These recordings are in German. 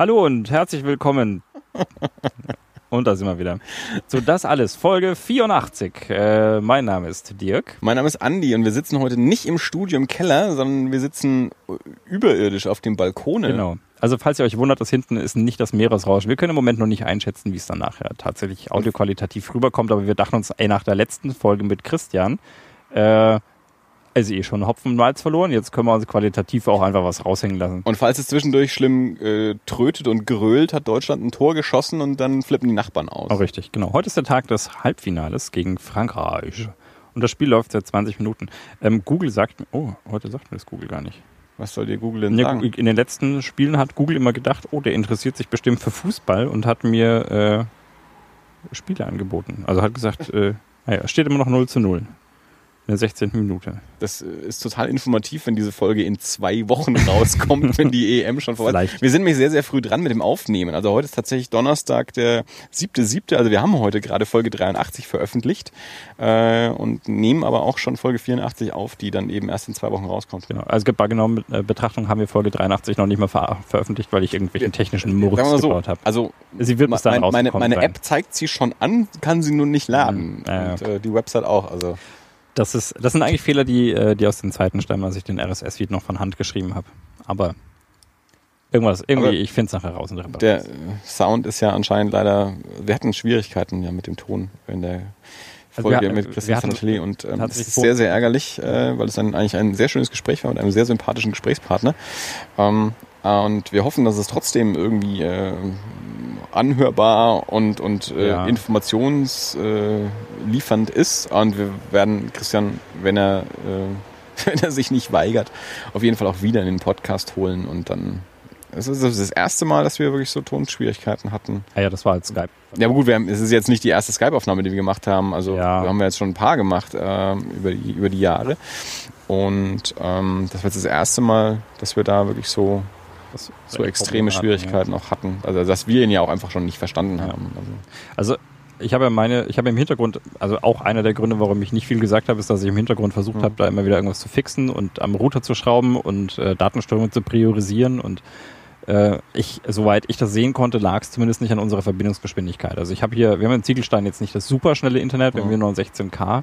Hallo und herzlich willkommen. Und da sind wir wieder. So, das alles. Folge 84. Äh, mein Name ist Dirk. Mein Name ist Andi und wir sitzen heute nicht im Studio im Keller, sondern wir sitzen überirdisch auf dem Balkon. Genau. Also falls ihr euch wundert, das hinten ist nicht das Meeresrauschen. Wir können im Moment noch nicht einschätzen, wie es dann nachher tatsächlich audioqualitativ rüberkommt, aber wir dachten uns, ey, nach der letzten Folge mit Christian, äh, also eh schon Hopfen und Malz verloren. Jetzt können wir uns qualitativ auch einfach was raushängen lassen. Und falls es zwischendurch schlimm äh, trötet und gerölt, hat Deutschland ein Tor geschossen und dann flippen die Nachbarn aus. Oh, richtig, genau. Heute ist der Tag des Halbfinales gegen Frankreich. Und das Spiel läuft seit 20 Minuten. Ähm, Google sagt mir, oh, heute sagt mir das Google gar nicht. Was soll dir Google denn sagen? in den letzten Spielen hat Google immer gedacht, oh, der interessiert sich bestimmt für Fußball und hat mir äh, Spiele angeboten. Also hat gesagt, äh, naja, steht immer noch 0 zu 0. In der 16. Minute. Das äh, ist total informativ, wenn diese Folge in zwei Wochen rauskommt, wenn die EM schon vorbei ist. Wir sind nämlich sehr, sehr früh dran mit dem Aufnehmen. Also heute ist tatsächlich Donnerstag, der siebte, siebte. Also wir haben heute gerade Folge 83 veröffentlicht äh, und nehmen aber auch schon Folge 84 auf, die dann eben erst in zwei Wochen rauskommt. Genau. Also bei genauer äh, Betrachtung haben wir Folge 83 noch nicht mal ver veröffentlicht, weil ich irgendwelchen technischen Murks wir mal so, gebaut habe. also Sie wird bis dann meine, meine, meine. App zeigt sie schon an, kann sie nur nicht laden. Mhm. Ja, ja. Und äh, die Website auch. Also Das, ist, das sind eigentlich Fehler, die, äh, die aus den Zeiten stammen, als ich den RSS-Feed noch von Hand geschrieben habe. Aber irgendwas, irgendwie, Aber ich finde es nachher raus in der äh, Sound ist ja anscheinend leider. Wir hatten Schwierigkeiten ja mit dem Ton in der Also wir Folge mit wir Christian hatten Sanatelli und ähm, das tatsächlich ist sehr, sehr ärgerlich, äh, weil es ein, eigentlich ein sehr schönes Gespräch war mit einem sehr sympathischen Gesprächspartner. Ähm, und wir hoffen, dass es trotzdem irgendwie äh, anhörbar und, und äh, Ja. informationsliefernd äh, ist. Und wir werden Christian, wenn er, äh, wenn er sich nicht weigert, auf jeden Fall auch wieder in den Podcast holen und dann. Es ist das erste Mal, dass wir wirklich so Tonschwierigkeiten hatten. Ah ja, das war halt Skype. Ja, aber gut, wir haben, es ist jetzt nicht die erste Skype-Aufnahme, die wir gemacht haben. Also Ja. wir haben jetzt schon ein paar gemacht ähm, über, die, über die Jahre. Und ähm, das war jetzt das erste Mal, dass wir da wirklich so, Das so extreme Schwierigkeiten auch hatten. Also dass wir ihn ja auch einfach schon nicht verstanden haben. Also, Also ich habe ja meine, ich habe im Hintergrund, also auch einer der Gründe, warum ich nicht viel gesagt habe, ist, dass ich im Hintergrund versucht Mhm. habe, da immer wieder irgendwas zu fixen und am Router zu schrauben und äh, Datenströme zu priorisieren und äh, ich, soweit ich das sehen konnte, lag es zumindest nicht an unserer Verbindungsgeschwindigkeit. Also ich habe hier, wir haben in Ziegelstein jetzt nicht das super schnelle Internet, wir haben Mhm. hier nur ein 16K,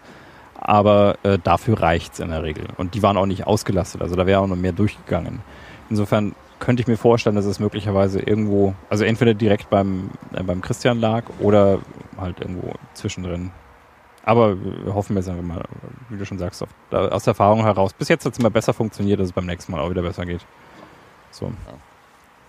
aber äh, dafür reicht's in der Regel. Und die waren auch nicht ausgelastet, also da wäre auch noch mehr durchgegangen. Insofern könnte ich mir vorstellen, dass es möglicherweise irgendwo, also entweder direkt beim, äh, beim Christian lag oder halt irgendwo zwischendrin. Aber wir hoffen jetzt einfach mal, wie du schon sagst, auf, da, aus der Erfahrung heraus. Bis jetzt hat es immer besser funktioniert, dass es beim nächsten Mal auch wieder besser geht. So.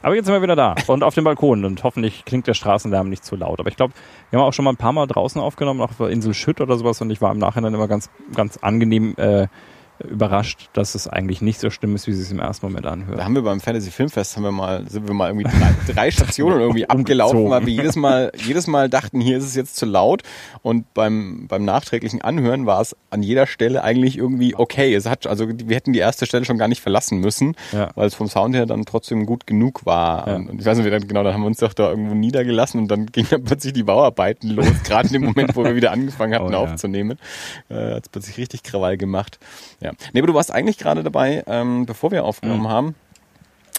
Aber jetzt sind wir wieder da und auf dem Balkon und hoffentlich klingt der Straßenlärm nicht zu laut. Aber ich glaube, wir haben auch schon mal ein paar Mal draußen aufgenommen, auch auf der Insel Schütt oder sowas und ich war im Nachhinein immer ganz, ganz angenehm äh, überrascht, dass es eigentlich nicht so schlimm ist, wie es sich im ersten Moment da anhört. haben wir beim Fantasy Filmfest haben wir mal, sind wir mal irgendwie drei, drei Stationen irgendwie abgelaufen, weil wir jedes Mal, jedes Mal dachten, hier ist es jetzt zu laut. Und beim, beim nachträglichen Anhören war es an jeder Stelle eigentlich irgendwie okay. Es hat, also wir hätten die erste Stelle schon gar nicht verlassen müssen, Ja. weil es vom Sound her dann trotzdem gut genug war. Ja. Und, ich weiß nicht, dann, genau, dann haben wir uns doch da irgendwo niedergelassen und dann gingen dann plötzlich die Bauarbeiten los, gerade in dem Moment, wo wir wieder angefangen hatten Oh, ja. aufzunehmen. Äh, hat es plötzlich richtig Krawall gemacht. Ja. Nee, aber du warst eigentlich gerade dabei, ähm, bevor wir aufgenommen Mhm. haben,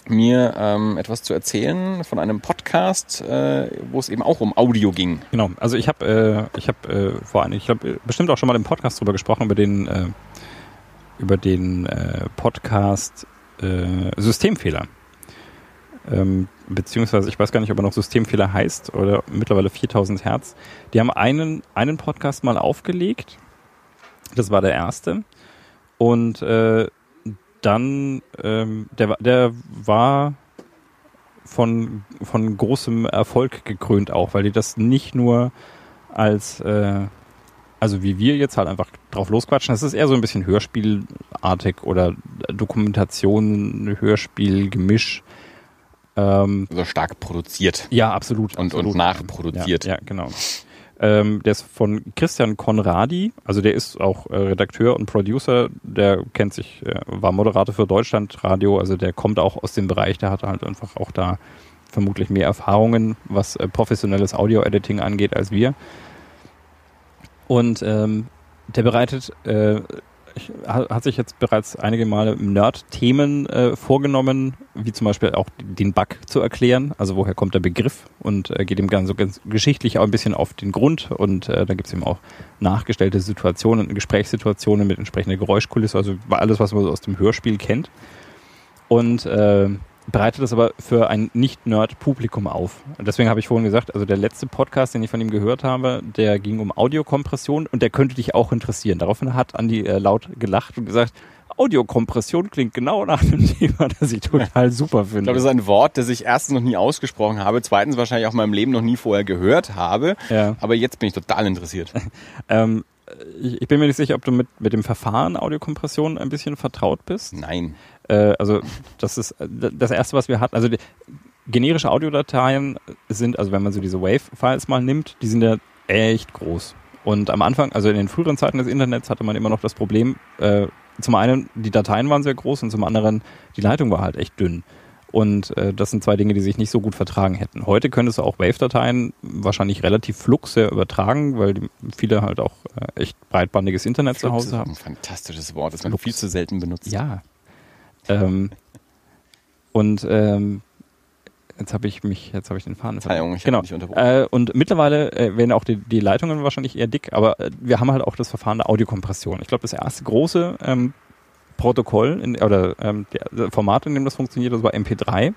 mir ähm, etwas zu erzählen von einem Podcast, äh, wo es eben auch um Audio ging. Genau, also ich habe äh, ich habe äh, vor ein, ich glaube bestimmt auch schon mal im Podcast drüber gesprochen über den äh, über den äh, Podcast äh, Systemfehler. Ähm, beziehungsweise ich weiß gar nicht, ob er noch Systemfehler heißt oder mittlerweile 4000 Hertz. Die haben einen einen Podcast mal aufgelegt. Das war der erste und äh, dann ähm, der der war von, von großem Erfolg gekrönt auch, weil die das nicht nur als, äh, also wie wir jetzt halt einfach drauf losquatschen, das ist eher so ein bisschen Hörspielartig oder Dokumentation, Hörspiel, Gemisch. Ähm, Also stark produziert ja, absolut. und, absolut. und nachproduziert. Ja, ja genau. Ähm, der ist von Christian Konradi, also der ist auch äh, Redakteur und Producer, der kennt sich, äh, war Moderator für Deutschlandradio, also der kommt auch aus dem Bereich, der hat halt einfach auch da vermutlich mehr Erfahrungen, was äh, professionelles Audio-Editing angeht, als wir. Und ähm, der bereitet äh, hat sich jetzt bereits einige Male Nerd-Themen äh, vorgenommen, wie zum Beispiel auch den Bug zu erklären. Also woher kommt der Begriff und äh, geht ihm ganz so ganz geschichtlich auch ein bisschen auf den Grund. Und äh, da gibt es eben auch nachgestellte Situationen, Gesprächssituationen mit entsprechender Geräuschkulisse, also alles, was man so aus dem Hörspiel kennt. Und äh, bereitet das aber für ein Nicht-Nerd-Publikum auf. Und deswegen habe ich vorhin gesagt, also der letzte Podcast, den ich von ihm gehört habe, der ging um Audiokompression und der könnte dich auch interessieren. Daraufhin hat Andi äh, laut gelacht und gesagt, Audiokompression klingt genau nach dem Thema, das ich total super finde. Ich glaube, das ist ein Wort, das ich erstens noch nie ausgesprochen habe, zweitens wahrscheinlich auch in meinem Leben noch nie vorher gehört habe. Ja. Aber jetzt bin ich total interessiert. ähm, ich, ich, bin mir nicht sicher, ob du mit, mit dem Verfahren Audiokompression ein bisschen vertraut bist. Nein. Äh, also das ist äh, das erste, was wir hatten. Also die, generische Audiodateien sind, also wenn man so diese Wave-Files mal nimmt, die sind ja echt groß. Und am Anfang, also in den früheren Zeiten des Internets, hatte man immer noch das Problem, äh, zum einen, die Dateien waren sehr groß und zum anderen, die Leitung war halt echt dünn. Und äh, das sind zwei Dinge, die sich nicht so gut vertragen hätten. Heute könntest du auch Wave-Dateien wahrscheinlich relativ flux sehr übertragen, weil die, viele halt auch äh, echt breitbandiges Internet Flux zu Hause haben. Ist ein fantastisches Wort, das man flux. viel zu selten benutzt. Ja, ähm, und ähm, jetzt habe ich mich, jetzt habe ich den Faden verloren. Ich genau. Äh, und mittlerweile äh, werden auch die, die Leitungen wahrscheinlich eher dick, aber äh, wir haben halt auch das Verfahren der Audiokompression. Ich glaube, das erste große ähm, Protokoll in, oder ähm, der Format, in dem das funktioniert, das war MP3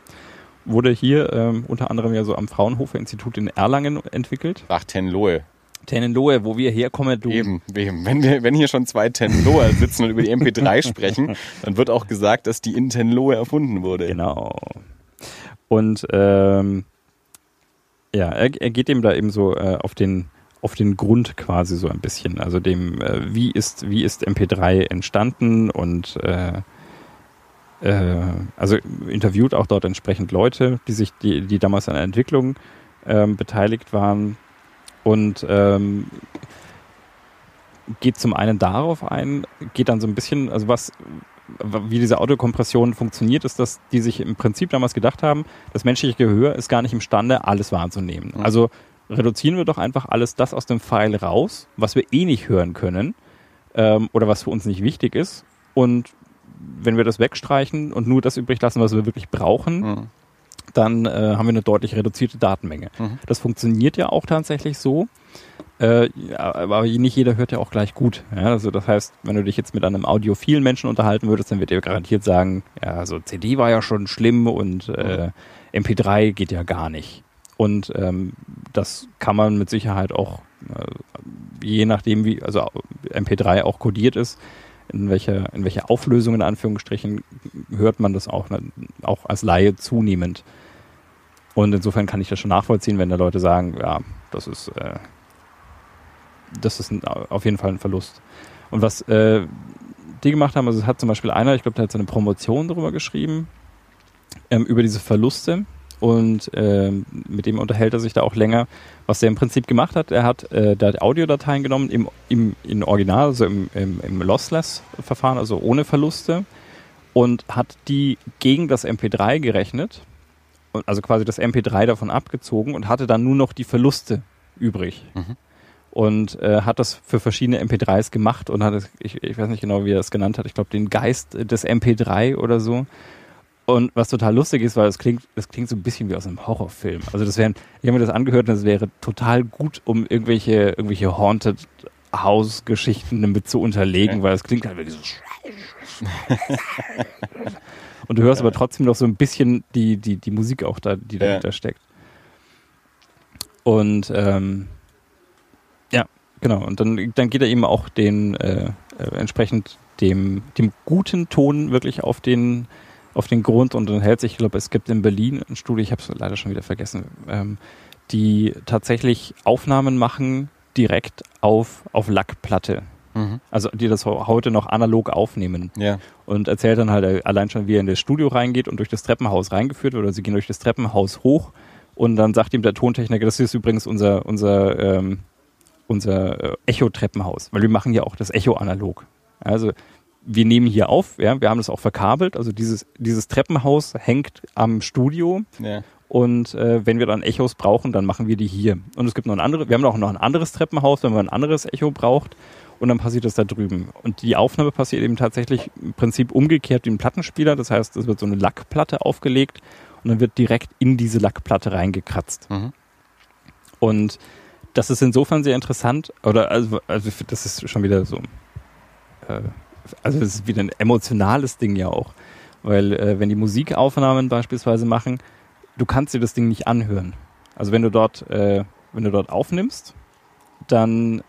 wurde hier ähm, unter anderem ja so am Fraunhofer Institut in Erlangen entwickelt. Ach, Tenlohe. Tenenlohe, wo wir herkommen, du. Eben, eben. Wenn, wir, wenn hier schon zwei Tenenlohe sitzen und über die MP3 sprechen, dann wird auch gesagt, dass die in Tenenlohe erfunden wurde. Genau. Und ähm, ja, er, er geht dem da eben so äh, auf den auf den Grund quasi so ein bisschen, also dem äh, wie ist wie ist MP3 entstanden und äh, äh, also interviewt auch dort entsprechend Leute, die sich die die damals an der Entwicklung ähm, beteiligt waren und ähm, geht zum einen darauf ein, geht dann so ein bisschen, also was, wie diese Audiokompression funktioniert, ist, dass die sich im Prinzip damals gedacht haben, das menschliche Gehör ist gar nicht imstande, alles wahrzunehmen. Also reduzieren wir doch einfach alles das aus dem Pfeil raus, was wir eh nicht hören können ähm, oder was für uns nicht wichtig ist. Und wenn wir das wegstreichen und nur das übrig lassen, was wir wirklich brauchen, mhm dann äh, haben wir eine deutlich reduzierte Datenmenge. Mhm. Das funktioniert ja auch tatsächlich so. Äh, aber nicht jeder hört ja auch gleich gut. Ja? Also das heißt, wenn du dich jetzt mit einem audiophilen Menschen unterhalten würdest, dann wird er garantiert sagen, ja, also CD war ja schon schlimm und äh, MP3 geht ja gar nicht. Und ähm, das kann man mit Sicherheit auch, äh, je nachdem wie, also MP3 auch kodiert ist, in welcher, in welcher Auflösung in Anführungsstrichen hört man das auch, auch als Laie zunehmend. Und insofern kann ich das schon nachvollziehen, wenn da Leute sagen, ja, das ist, äh, das ist ein, auf jeden Fall ein Verlust. Und was äh, die gemacht haben, also es hat zum Beispiel einer, ich glaube, der hat seine Promotion darüber geschrieben, ähm, über diese Verluste und ähm, mit dem unterhält er sich da auch länger. Was er im Prinzip gemacht hat, er hat äh, da Audiodateien genommen im, im in Original, also im, im, im Lossless-Verfahren, also ohne Verluste und hat die gegen das MP3 gerechnet also quasi das MP3 davon abgezogen und hatte dann nur noch die Verluste übrig. Mhm. Und äh, hat das für verschiedene MP3s gemacht und hat es, ich, ich weiß nicht genau, wie er es genannt hat, ich glaube den Geist des MP3 oder so. Und was total lustig ist, weil es klingt, das klingt so ein bisschen wie aus einem Horrorfilm. Also das wären, ich habe mir das angehört und das wäre total gut, um irgendwelche, irgendwelche Haunted House-Geschichten damit zu unterlegen, weil es klingt halt wirklich so. Und du hörst aber trotzdem noch so ein bisschen die, die, die Musik auch da, die dahinter ja. steckt. Und ähm, ja, genau. Und dann, dann geht er eben auch den äh, äh, entsprechend dem, dem guten Ton wirklich auf den, auf den Grund und dann hält sich, ich glaube, es gibt in Berlin ein Studio, ich habe es leider schon wieder vergessen, ähm, die tatsächlich Aufnahmen machen direkt auf, auf Lackplatte. Mhm. Also die das heute noch analog aufnehmen. Ja. Und erzählt dann halt äh, allein schon, wie er in das Studio reingeht und durch das Treppenhaus reingeführt wird. Oder sie gehen durch das Treppenhaus hoch und dann sagt ihm der Tontechniker, das ist übrigens unser, unser, ähm, unser äh, Echo-Treppenhaus, weil wir machen ja auch das Echo analog. Also wir nehmen hier auf, ja, wir haben das auch verkabelt, also dieses, dieses Treppenhaus hängt am Studio ja. und äh, wenn wir dann Echos brauchen, dann machen wir die hier. Und es gibt noch ein anderes, wir haben auch noch ein anderes Treppenhaus, wenn man ein anderes Echo braucht und dann passiert das da drüben. Und die Aufnahme passiert eben tatsächlich im Prinzip umgekehrt wie ein Plattenspieler. Das heißt, es wird so eine Lackplatte aufgelegt und dann wird direkt in diese Lackplatte reingekratzt. Mhm. Und das ist insofern sehr interessant, oder also, also das ist schon wieder so, äh, also das ist wieder ein emotionales Ding ja auch. Weil äh, wenn die Musikaufnahmen beispielsweise machen, du kannst dir das Ding nicht anhören. Also wenn du dort, äh, wenn du dort aufnimmst, dann,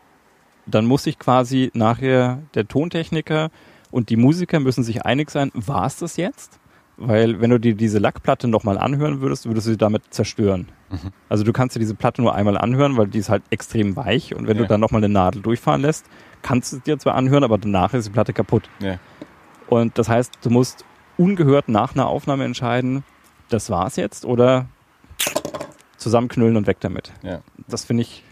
dann muss sich quasi nachher der Tontechniker und die Musiker müssen sich einig sein, war es das jetzt? Weil wenn du dir diese Lackplatte nochmal anhören würdest, würdest du sie damit zerstören. Mhm. Also du kannst dir diese Platte nur einmal anhören, weil die ist halt extrem weich und wenn Ja. du dann nochmal eine Nadel durchfahren lässt, kannst du es dir zwar anhören, aber danach ist die Platte kaputt. Ja. Und das heißt, du musst ungehört nach einer Aufnahme entscheiden, das war's jetzt oder zusammenknüllen und weg damit. Ja. Das finde ich,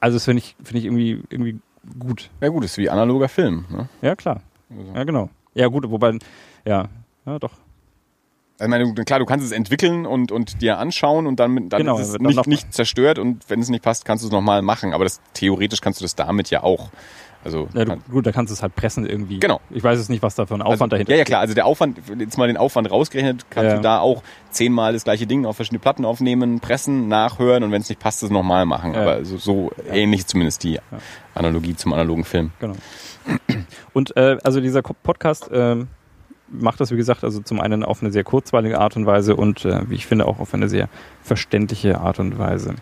also das finde ich, finde ich irgendwie, irgendwie gut. ja gut, ist wie analoger Film. Ne? Ja, klar. Also. Ja, genau. Ja, gut, wobei, ja, ja, doch. Ich meine, klar, du kannst es entwickeln und, und dir anschauen und dann, dann Genau, ist es dann nicht, nicht zerstört und wenn es nicht passt, kannst du es nochmal machen. Aber das, theoretisch kannst du das damit ja auch. Also, Ja, du, gut, da kannst du es halt pressen irgendwie. Genau. Ich weiß jetzt nicht, was da für ein Aufwand also, dahinter Ja, ja, klar. Also der Aufwand, jetzt mal den Aufwand rausgerechnet, kannst Ja. du da auch zehnmal das gleiche Ding auf verschiedene Platten aufnehmen, pressen, nachhören und wenn es nicht passt, es nochmal machen. Ja. Aber so, so ähnlich zumindest die Analogie zum analogen Film. Genau. Und äh, also dieser Podcast ähm, macht das, wie gesagt, also zum einen auf eine sehr kurzweilige Art und Weise und äh, wie ich finde auch auf eine sehr verständliche Art und Weise.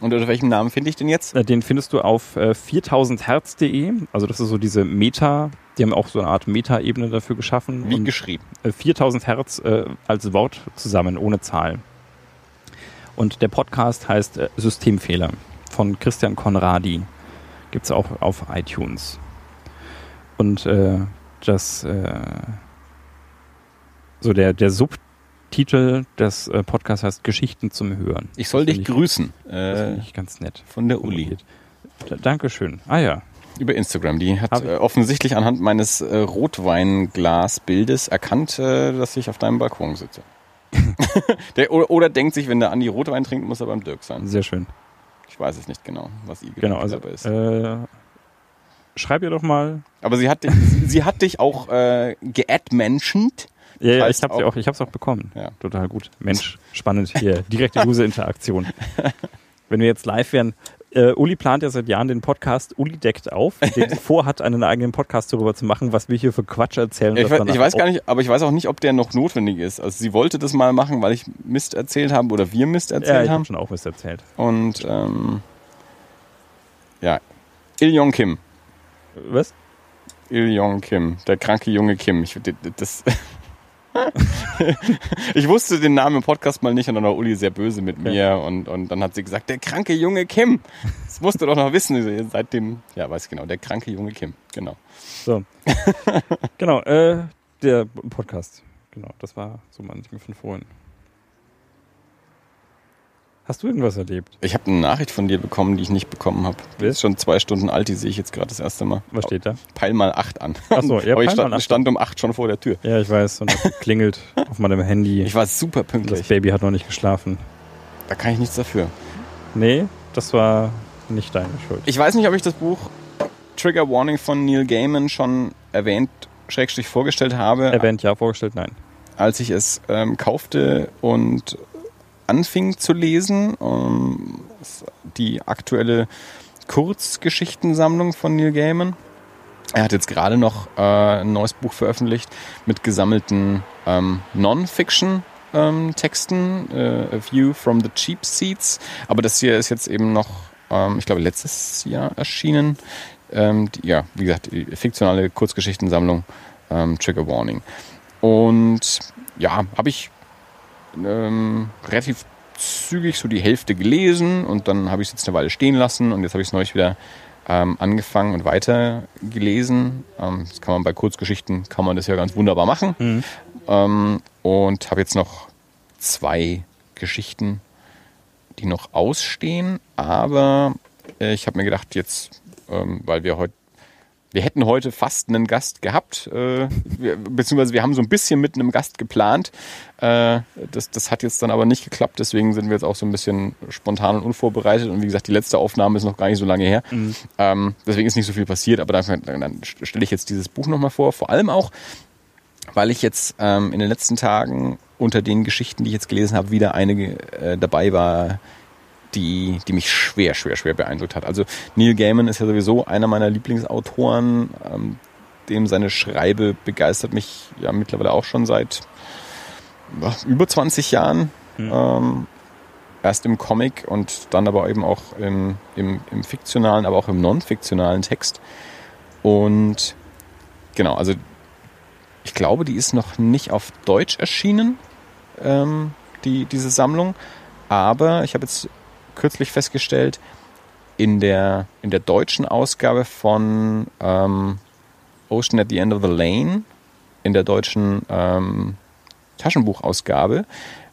Und unter welchem Namen finde ich den jetzt? Äh, Den findest du auf äh, 4000herz.de. Also das ist so diese Meta, die haben auch so eine Art Meta-Ebene dafür geschaffen. Wie Und, geschrieben. äh, 4000 Hertz äh, als Wort zusammen, ohne Zahl. Und der Podcast heißt äh, Systemfehler von Christian Konradi. Gibt's auch auf iTunes. Und äh, das, äh, so der, der Subtitel des äh, Podcasts heißt Geschichten zum Hören. Ich soll Das dich grüßen. Das Äh, finde ich ganz nett. von der Uli. Da, Dankeschön. Ah ja. Über Instagram. Die hat äh, offensichtlich anhand meines äh, Rotweinglasbildes erkannt, äh, dass ich auf deinem Balkon sitze. der, oder, oder denkt sich, wenn der Andi Rotwein trinkt, muss er beim Dirk sein. Sehr schön. Ich weiß es nicht genau, was ihr Genau, also dabei ist. Schreib ihr doch mal. Aber sie hat dich, sie hat dich auch äh, geadmentioned. Ja, ja ich habe auch- auch, ich hab's auch bekommen. Ja. Total gut. Mensch, spannend hier. Direkte User-Interaktion. Wenn wir jetzt live wären. Äh, Uli plant ja seit Jahren den Podcast Uli deckt auf, den sie vorhat, einen eigenen Podcast darüber zu machen, was wir hier für Quatsch erzählen. Ich, was we- danach ich weiß gar nicht, aber ich weiß auch nicht, ob der noch notwendig ist. Also sie wollte das mal machen, weil ich Mist erzählt habe oder wir Mist Ja, erzählt ich haben. habe schon auch was erzählt. Und ähm, ja, Il Yong Kim. Was? Il Yong Kim, der kranke junge Kim. Ich, das ich wusste den Namen im Podcast mal nicht und dann war Uli sehr böse mit mir und, und dann hat sie gesagt, der kranke junge Kim. Das musst du doch noch wissen. Seitdem, ja, weiß ich genau, der kranke junge Kim. Genau. So. genau, äh, der Podcast. Genau, das war so mein Ding von vorhin. Hast du irgendwas erlebt? Ich habe eine Nachricht von dir bekommen, die ich nicht bekommen habe. Die ist schon zwei Stunden alt, die sehe ich jetzt gerade das erste Mal. Was steht da? Peil mal acht an. Ach so, ja, Aber ich stand, stand um acht schon vor der Tür. Ja, ich weiß. Und das klingelt auf meinem Handy. Ich war super Und das pünktlich. Baby hat noch nicht geschlafen. Da kann ich nichts dafür. Nee, das war nicht deine Schuld. Ich weiß nicht, ob ich das Buch Trigger Warning von Neil Gaiman schon erwähnt, schrägstrich vorgestellt habe, Erwähnt ja, vorgestellt nein. als ich es ähm, kaufte und anfing zu lesen. Ähm, die aktuelle Kurzgeschichtensammlung von Neil Gaiman. Er hat jetzt gerade noch äh, ein neues Buch veröffentlicht mit gesammelten ähm, Non-Fiction-Texten, äh, A View from the Cheap Seats. Aber das hier ist jetzt eben noch, ähm, ich glaube, letztes Jahr erschienen. Ähm, die, ja, wie gesagt, die fiktionale Kurzgeschichtensammlung ähm, Trigger Warning. Und ja, habe ich ähm, relativ zügig so die Hälfte gelesen und dann habe ich es jetzt eine Weile stehen lassen und jetzt habe ich es neulich wieder ähm, angefangen und weiter gelesen. Ähm, das kann man bei Kurzgeschichten, kann man das ja ganz wunderbar machen. Ähm, und habe jetzt noch zwei Geschichten, die noch ausstehen, aber äh, ich habe mir gedacht, jetzt, ähm, weil wir heute wir hätten heute fast einen Gast gehabt, äh, wir, beziehungsweise wir haben so ein bisschen mit einem Gast geplant. Äh, das, das hat jetzt dann aber nicht geklappt, deswegen sind wir jetzt auch so ein bisschen spontan und unvorbereitet. Und wie gesagt, die letzte Aufnahme ist noch gar nicht so lange her. Mhm. Ähm, deswegen ist nicht so viel passiert, aber dann, dann stelle ich jetzt dieses Buch nochmal vor. Vor allem auch, weil ich jetzt ähm, in den letzten Tagen unter den Geschichten, die ich jetzt gelesen habe, wieder eine äh, dabei war, die, die mich schwer, schwer, schwer beeindruckt hat. Also Neil Gaiman ist ja sowieso einer meiner Lieblingsautoren. Ähm, dem seine Schreibe begeistert mich ja mittlerweile auch schon seit über 20 Jahren. Mhm. Ähm, erst im Comic und dann aber eben auch im, im, im fiktionalen, aber auch im non-fiktionalen Text. Und genau, also ich glaube, die ist noch nicht auf Deutsch erschienen, ähm, die, diese Sammlung. Aber ich habe jetzt kürzlich festgestellt, in der, in der deutschen Ausgabe von ähm, Ocean at the End of the Lane, in der deutschen ähm, Taschenbuchausgabe,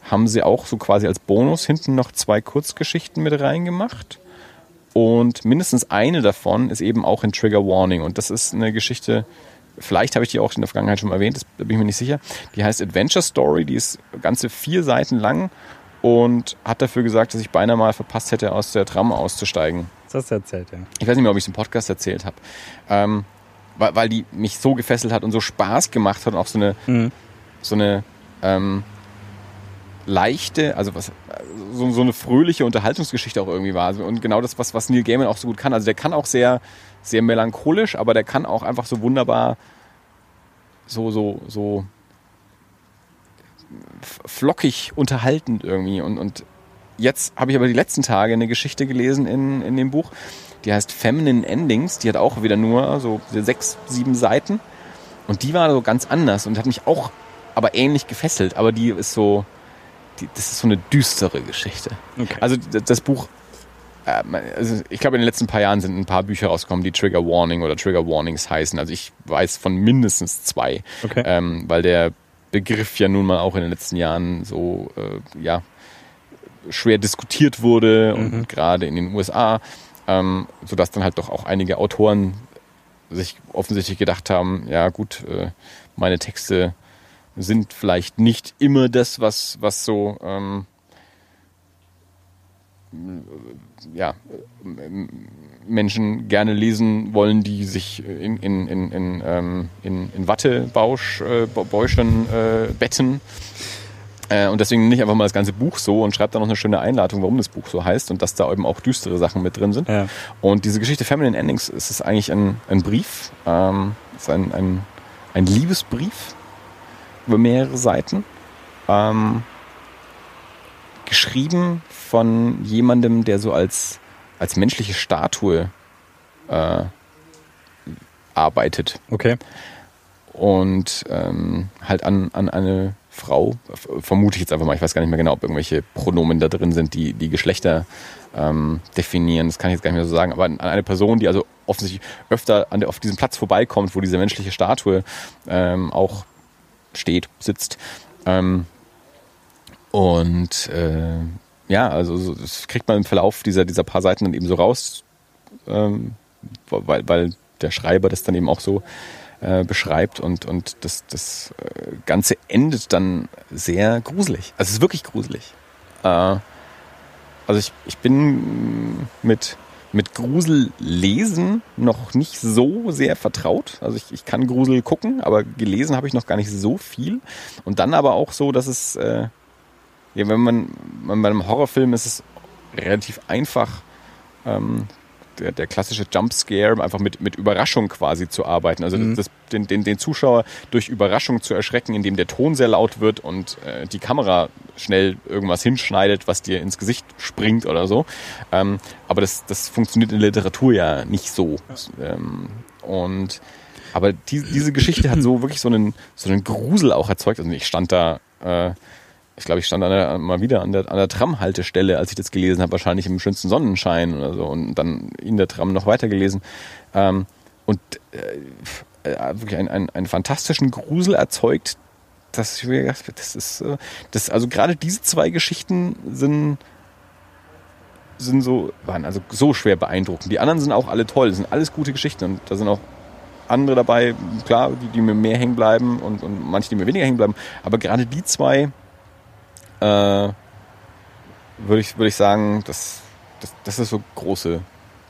haben sie auch so quasi als Bonus hinten noch zwei Kurzgeschichten mit reingemacht. Und mindestens eine davon ist eben auch in Trigger Warning. Und das ist eine Geschichte, vielleicht habe ich die auch in der Vergangenheit schon erwähnt, das bin ich mir nicht sicher. Die heißt Adventure Story, die ist ganze vier Seiten lang und hat dafür gesagt, dass ich beinahe mal verpasst hätte, aus der Tram auszusteigen. Das hast du erzählt, ja. Ich weiß nicht mehr, ob ich es im Podcast erzählt habe. Ähm, weil, weil die mich so gefesselt hat und so Spaß gemacht hat und auch so eine, mhm. so eine ähm, leichte, also was, so, so, eine fröhliche Unterhaltungsgeschichte auch irgendwie war. Und genau das, was, was Neil Gaiman auch so gut kann. Also der kann auch sehr, sehr melancholisch, aber der kann auch einfach so wunderbar so, so, so flockig unterhaltend irgendwie. Und, und jetzt habe ich aber die letzten Tage eine Geschichte gelesen in, in dem Buch, die heißt Feminine Endings. Die hat auch wieder nur so sechs, sieben Seiten. Und die war so ganz anders und hat mich auch aber ähnlich gefesselt. Aber die ist so, die, das ist so eine düstere Geschichte. Okay. Also das Buch, äh, also ich glaube in den letzten paar Jahren sind ein paar Bücher rausgekommen, die Trigger Warning oder Trigger Warnings heißen. Also ich weiß von mindestens zwei, okay. ähm, weil der Begriff ja nun mal auch in den letzten Jahren so äh, ja schwer diskutiert wurde und mhm. gerade in den USA, ähm, sodass dann halt doch auch einige Autoren sich offensichtlich gedacht haben, ja gut, äh, meine Texte sind vielleicht nicht immer das, was, was so ähm, ja, Menschen gerne lesen wollen, die sich in, in, in, in, ähm, in, in Wattebauschen äh, äh, betten. Äh, und deswegen nicht einfach mal das ganze Buch so und schreibt dann noch eine schöne Einladung, warum das Buch so heißt und dass da eben auch düstere Sachen mit drin sind. Ja. Und diese Geschichte Feminine Endings ist es eigentlich ein, ein Brief, ähm, ist ein, ein, ein Liebesbrief über mehrere Seiten. Ähm, geschrieben von jemandem, der so als als menschliche Statue äh, arbeitet. Okay. Und ähm, halt an, an eine Frau, vermute ich jetzt einfach mal, ich weiß gar nicht mehr genau, ob irgendwelche Pronomen da drin sind, die die Geschlechter ähm, definieren, das kann ich jetzt gar nicht mehr so sagen, aber an eine Person, die also offensichtlich öfter an der, auf diesem Platz vorbeikommt, wo diese menschliche Statue ähm, auch steht, sitzt. Ähm, und äh, ja, also das kriegt man im Verlauf dieser, dieser paar Seiten dann eben so raus, ähm, weil, weil der Schreiber das dann eben auch so äh, beschreibt und, und das, das äh, Ganze endet dann sehr gruselig. Also es ist wirklich gruselig. Äh, also ich, ich bin mit, mit Grusellesen noch nicht so sehr vertraut. Also ich, ich kann Grusel gucken, aber gelesen habe ich noch gar nicht so viel. Und dann aber auch so, dass es äh, ja, wenn man, man bei einem Horrorfilm ist es relativ einfach, ähm, der, der klassische Jumpscare einfach mit, mit Überraschung quasi zu arbeiten. Also mhm. das, den, den, den Zuschauer durch Überraschung zu erschrecken, indem der Ton sehr laut wird und äh, die Kamera schnell irgendwas hinschneidet, was dir ins Gesicht springt oder so. Ähm, aber das, das funktioniert in der Literatur ja nicht so. Ähm, und aber die, diese Geschichte hat so wirklich so einen, so einen Grusel auch erzeugt. Also ich stand da äh, ich glaube, ich stand der, mal wieder an der, an der Tram-Haltestelle, als ich das gelesen habe, wahrscheinlich im schönsten Sonnenschein oder so und dann in der Tram noch weitergelesen. Ähm, und äh, äh, wirklich einen, einen, einen fantastischen Grusel erzeugt, dass ich mir gedacht das ist, äh, das, also gerade diese zwei Geschichten sind, sind so, waren also so schwer beeindruckend. Die anderen sind auch alle toll, sind alles gute Geschichten und da sind auch andere dabei, klar, die, die mir mehr hängen bleiben und, und manche, die mir weniger hängen bleiben. Aber gerade die zwei äh, würde ich, würde ich sagen, das, das, das ist so große,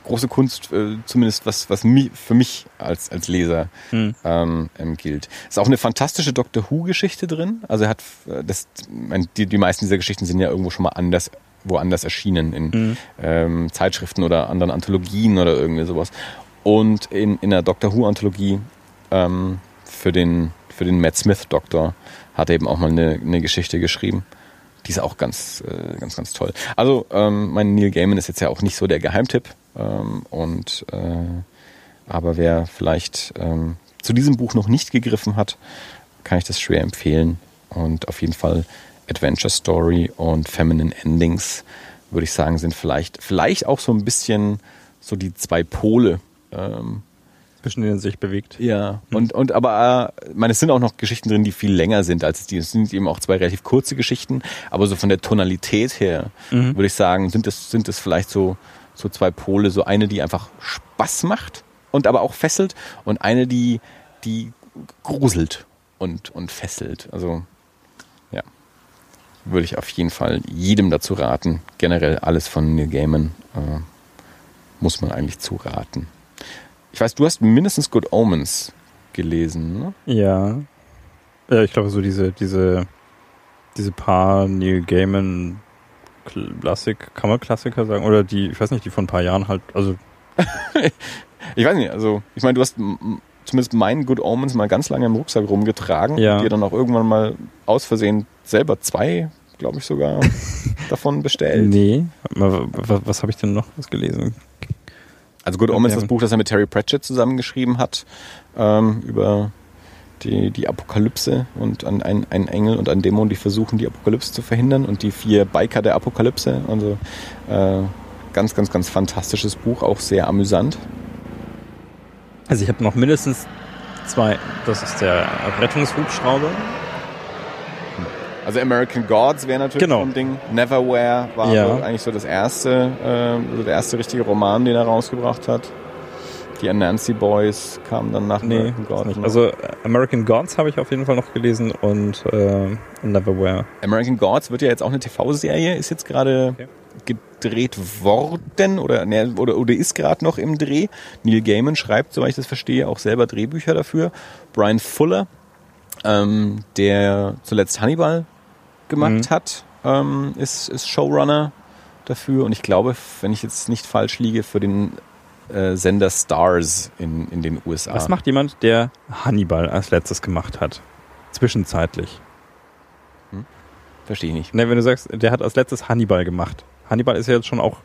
große Kunst, äh, zumindest was, was mi, für mich als, als Leser Hm. ähm, ähm, gilt. Ist auch eine fantastische Doctor Who-Geschichte drin. Also er hat äh, das, die, die meisten dieser Geschichten sind ja irgendwo schon mal anders, woanders erschienen in Mhm. ähm, Zeitschriften oder anderen Anthologien oder irgendwie sowas. Und in, in der Doctor Who-Anthologie ähm, für den für den Matt Smith Doktor hat er eben auch mal eine, eine Geschichte geschrieben. Die ist auch ganz, äh, ganz, ganz toll. Also, ähm, mein Neil Gaiman ist jetzt ja auch nicht so der Geheimtipp. Ähm, und äh, aber wer vielleicht ähm, zu diesem Buch noch nicht gegriffen hat, kann ich das schwer empfehlen. Und auf jeden Fall Adventure Story und Feminine Endings, würde ich sagen, sind vielleicht, vielleicht auch so ein bisschen so die zwei Pole. Ähm, Zwischen denen sich bewegt. ja, und, und aber äh, ich meine, es sind auch noch Geschichten drin, die viel länger sind als die. Es sind eben auch zwei relativ kurze Geschichten, aber so von der Tonalität her Mhm. würde ich sagen, sind es sind es vielleicht so so zwei Pole, so eine, die einfach Spaß macht und aber auch fesselt und eine, die die gruselt und und fesselt. Also ja, würde ich auf jeden Fall jedem dazu raten. Generell alles von Neil Gaiman äh, muss man eigentlich zu raten. Ich weiß, du hast mindestens Good Omens gelesen, ne? Ja. Ja, ich glaube so diese, diese, diese paar Neil Gaiman Klassik, kann man Klassiker sagen? Oder die, ich weiß nicht, die von ein paar Jahren halt, also Ich weiß nicht, also ich meine, du hast zumindest meinen Good Omens mal ganz lange im Rucksack rumgetragen Ja. und dir dann auch irgendwann mal aus Versehen selber zwei, glaube ich sogar, davon bestellt. nee. Was habe ich denn noch was gelesen? Also Good Omens, Ja. das Buch, das er mit Terry Pratchett zusammengeschrieben hat, ähm, über die, die Apokalypse und an ein, ein Engel und ein Dämon, die versuchen, die Apokalypse zu verhindern und die vier Biker der Apokalypse. Also äh, ganz, ganz, ganz fantastisches Buch, auch sehr amüsant. Also ich habe noch mindestens zwei. Das ist der Rettungshubschrauber. Also American Gods wäre natürlich Genau. so ein Ding. Neverwhere war Ja. so eigentlich so das erste, äh, also der erste richtige Roman, den er rausgebracht hat. Die Anansi Boys kamen dann nach Nee, American Gods. noch. Also American Gods habe ich auf jeden Fall noch gelesen und äh, Neverwhere. American Gods wird ja jetzt auch eine TV-Serie, ist jetzt gerade Okay. gedreht worden oder, ne, oder, oder ist gerade noch im Dreh. Neil Gaiman schreibt, soweit ich das verstehe, auch selber Drehbücher dafür. Brian Fuller, ähm, der zuletzt Hannibal gemacht Mhm. hat, ähm, ist, ist Showrunner dafür und ich glaube, wenn ich jetzt nicht falsch liege, für den äh, Sender Stars in, in den USA. Was macht jemand, der Hannibal als letztes gemacht hat? Zwischenzeitlich. Verstehe ich nicht. Ne, wenn du sagst, der hat als letztes Hannibal gemacht. Hannibal ist ja jetzt schon auch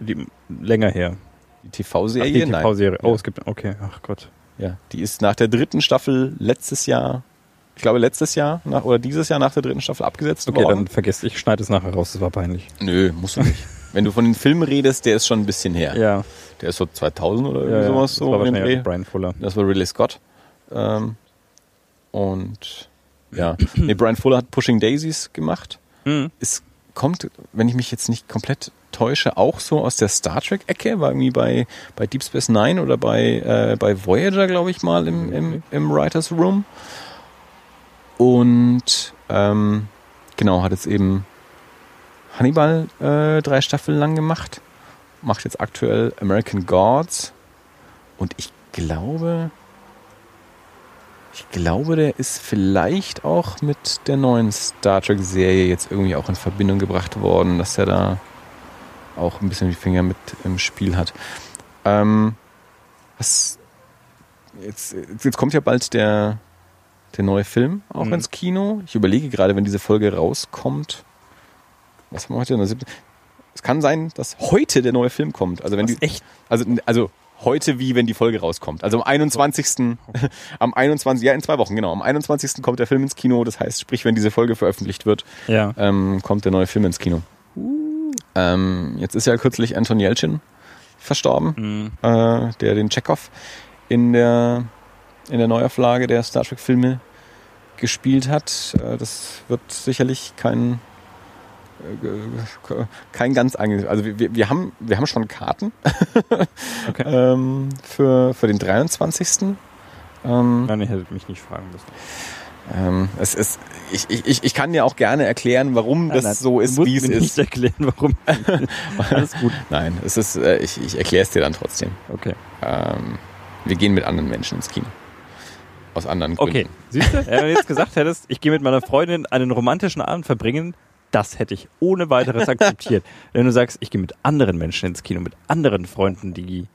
die, länger her. Die TV-Serie? die. TV-Serie. Oh, Ja. es gibt. Okay, ach Gott. Ja, die ist nach der dritten Staffel letztes Jahr, ich glaube letztes Jahr nach, oder dieses Jahr nach der dritten Staffel abgesetzt Okay, worden. dann vergesst, ich schneide es nachher raus, das war peinlich. Nö, musst du nicht. Wenn du von den Filmen redest, der ist schon ein bisschen her. Ja, Der ist so 2000 oder ja, sowas das so. war wahrscheinlich Brian Fuller. Das war Ridley Scott. Ähm, und ja, nee, Brian Fuller hat Pushing Daisies gemacht. Hm. Es kommt, wenn ich mich jetzt nicht komplett täusche, auch so aus der Star Trek-Ecke, war irgendwie bei, bei Deep Space Nine oder bei, äh, bei Voyager, glaube ich mal, im, im, im Writers Room. Und ähm, genau, hat jetzt eben Hannibal äh, drei Staffeln lang gemacht. Macht jetzt aktuell American Gods. Und ich glaube, ich glaube, der ist vielleicht auch mit der neuen Star Trek-Serie jetzt irgendwie auch in Verbindung gebracht worden, dass er da auch ein bisschen die Finger mit im Spiel hat. Ähm, was jetzt, jetzt kommt ja bald der, der neue Film auch Mhm. ins Kino. Ich überlege gerade, wenn diese Folge rauskommt. Was haben wir heute? Es kann sein, dass heute der neue Film kommt. Also wenn die, echt? also, also heute wie wenn die Folge rauskommt. Also am 21. am 21. Ja, in zwei Wochen, genau. Am 21. kommt der Film ins Kino. Das heißt, sprich, wenn diese Folge veröffentlicht wird, Ja. ähm, kommt der neue Film ins Kino. Ähm, jetzt ist ja kürzlich Anton Yelchin verstorben, Hm. äh, der den Chekhov in der, in der Neuauflage der Star Trek-Filme gespielt hat. Äh, das wird sicherlich kein, äh, kein ganz angenehmes. Also wir, wir, haben, wir haben schon Karten okay. ähm, für, für den 23. Ähm, Nein, ihr hättet mich nicht fragen müssen. Ähm, es ist, ich, ich, ich kann dir auch gerne erklären, warum das nein, so ist, wie es ist. nicht erklären, warum. Alles gut. Nein, es ist, äh, ich, ich erkläre es dir dann trotzdem. Okay. Ähm, wir gehen mit anderen Menschen ins Kino. Aus anderen Gründen. Okay, siehst du, wenn du jetzt gesagt hättest, ich gehe mit meiner Freundin einen romantischen Abend verbringen, das hätte ich ohne weiteres akzeptiert. wenn du sagst, ich gehe mit anderen Menschen ins Kino, mit anderen Freunden, die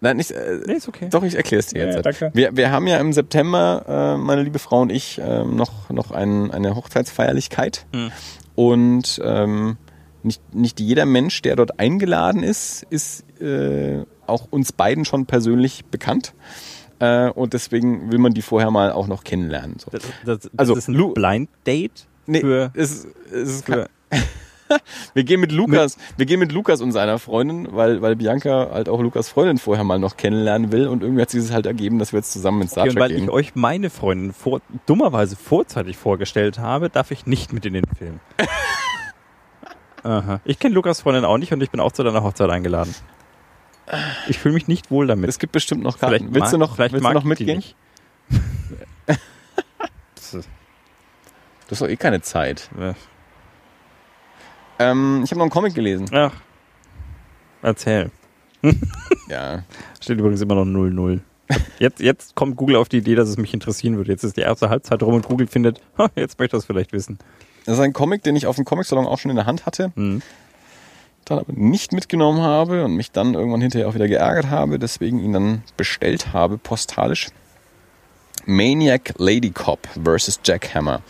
Nein, nicht, äh, nee, ist okay. Doch, ich erkläre es dir jetzt. Ja, danke. Wir, wir haben ja im September, äh, meine liebe Frau und ich, äh, noch, noch ein, eine Hochzeitsfeierlichkeit. Hm. Und ähm, nicht, nicht jeder Mensch, der dort eingeladen ist, ist äh, auch uns beiden schon persönlich bekannt. Äh, und deswegen will man die vorher mal auch noch kennenlernen. So. Das, das, das also, ist ein Blind Date? Nee, für, es, es ist für, wir gehen mit Lukas, mit wir gehen mit Lukas und seiner Freundin, weil, weil Bianca halt auch Lukas Freundin vorher mal noch kennenlernen will und irgendwie hat sich das halt ergeben, dass wir jetzt zusammen ins Star Trek okay, weil gehen. ich euch meine Freundin vor, dummerweise vorzeitig vorgestellt habe, darf ich nicht mit in den Film. Aha. Ich kenne Lukas Freundin auch nicht und ich bin auch zu deiner Hochzeit eingeladen. Ich fühle mich nicht wohl damit. Es gibt bestimmt noch Karten. Vielleicht willst du noch, vielleicht willst du noch mitgehen? du hast doch eh keine Zeit. Ja. Ähm, ich habe noch einen Comic gelesen. Ach. Erzähl. ja. Steht übrigens immer noch 0-0. Jetzt, jetzt kommt Google auf die Idee, dass es mich interessieren würde. Jetzt ist die erste Halbzeit rum und Google findet, jetzt möchte ich das vielleicht wissen. Das ist ein Comic, den ich auf dem Comic-Salon auch schon in der Hand hatte. Mhm. Dann aber nicht mitgenommen habe und mich dann irgendwann hinterher auch wieder geärgert habe, deswegen ihn dann bestellt habe, postalisch. Maniac Lady Cop vs. Jackhammer.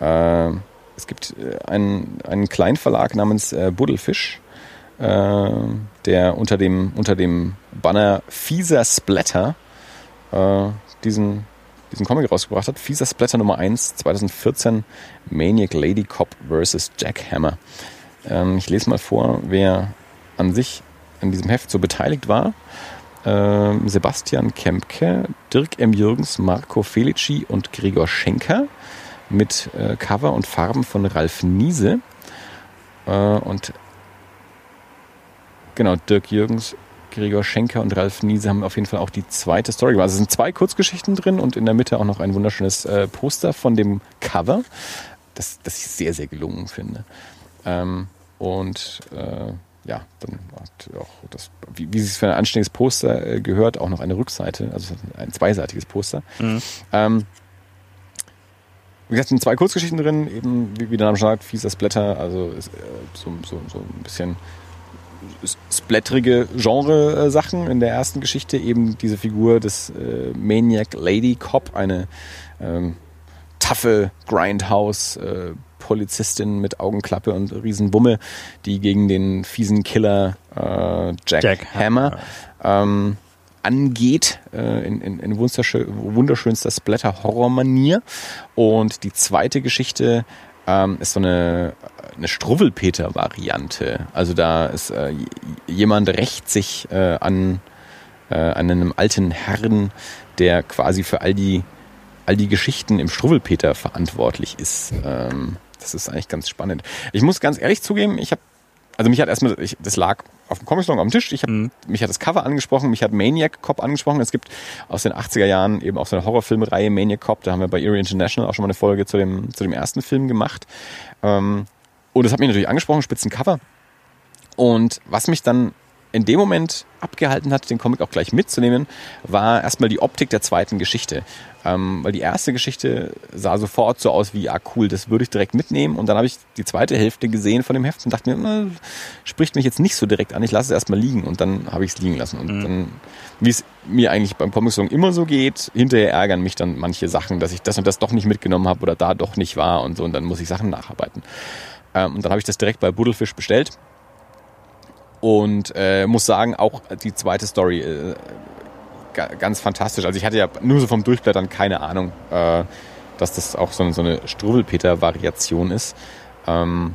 Äh, es gibt äh, einen, einen Kleinverlag namens äh, Buddelfisch, äh, der unter dem, unter dem Banner Fieser Splatter äh, diesen, diesen Comic rausgebracht hat. Fieser Splatter Nummer 1 2014 Maniac Lady Cop vs. Jackhammer. Ähm, ich lese mal vor, wer an sich an diesem Heft so beteiligt war. Ähm, Sebastian Kempke, Dirk M. Jürgens, Marco Felici und Gregor Schenker mit äh, Cover und Farben von Ralf Niese. Äh, und genau, Dirk Jürgens, Gregor Schenker und Ralf Niese haben auf jeden Fall auch die zweite Story gemacht. Also es sind zwei Kurzgeschichten drin und in der Mitte auch noch ein wunderschönes äh, Poster von dem Cover, das, das ich sehr, sehr gelungen finde. Ähm, und äh, ja, dann hat auch das, wie, wie es für ein anständiges Poster äh, gehört, auch noch eine Rückseite, also ein zweiseitiges Poster. Mhm. Ähm, wie gesagt, sind zwei Kurzgeschichten drin, eben wie, wie der Name schon sagt, fieser Splatter, also ist, äh, so, so, so ein bisschen splatterige Genre-Sachen. In der ersten Geschichte eben diese Figur des äh, Maniac Lady Cop, eine ähm, taffe Grindhouse äh, Polizistin mit Augenklappe und Riesenbumme, die gegen den fiesen Killer äh, Jack, Jack Hammer ähm, angeht, äh, in, in, in wunderschönster Splatter-Horror-Manier. Und die zweite Geschichte ähm, ist so eine, eine Struwwelpeter-Variante. Also da ist äh, jemand rächt sich äh, an, äh, an einem alten Herrn, der quasi für all die, all die Geschichten im Struwwelpeter verantwortlich ist. Ähm, das ist eigentlich ganz spannend. Ich muss ganz ehrlich zugeben, ich habe also mich hat erstmal, ich, das lag auf dem Comic-Salon am Tisch. Ich hab, mhm. Mich hat das Cover angesprochen, mich hat Maniac Cop angesprochen. Es gibt aus den 80er Jahren eben auch so eine Horrorfilmreihe Maniac Cop. Da haben wir bei Erie International auch schon mal eine Folge zu dem, zu dem ersten Film gemacht. Ähm, und das hat mich natürlich angesprochen, spitzen Cover. Und was mich dann in dem Moment abgehalten hat, den Comic auch gleich mitzunehmen, war erstmal die Optik der zweiten Geschichte. Ähm, weil die erste Geschichte sah sofort so aus wie, ah cool, das würde ich direkt mitnehmen. Und dann habe ich die zweite Hälfte gesehen von dem Heft und dachte mir, na, spricht mich jetzt nicht so direkt an, ich lasse es erstmal liegen. Und dann habe ich es liegen lassen. Und mhm. dann, wie es mir eigentlich beim Comic-Song immer so geht, hinterher ärgern mich dann manche Sachen, dass ich das und das doch nicht mitgenommen habe oder da doch nicht war und so. Und dann muss ich Sachen nacharbeiten. Ähm, und dann habe ich das direkt bei Buddelfisch bestellt. Und äh, muss sagen, auch die zweite Story äh, ganz fantastisch. Also ich hatte ja nur so vom Durchblättern keine Ahnung, äh, dass das auch so, so eine Struwwelpeter-Variation ist. Ähm,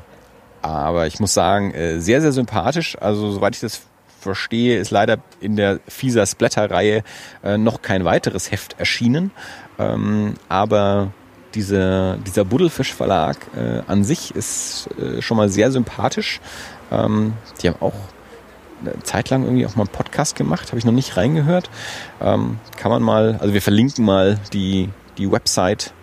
aber ich muss sagen, äh, sehr, sehr sympathisch. Also soweit ich das verstehe, ist leider in der Fieser Splatter-Reihe äh, noch kein weiteres Heft erschienen. Ähm, aber Diese, dieser Buddelfisch Verlag äh, an sich ist äh, schon mal sehr sympathisch. Ähm, die haben auch eine Zeit lang irgendwie auch mal einen Podcast gemacht, habe ich noch nicht reingehört. Ähm, kann man mal, also wir verlinken mal die, die Website,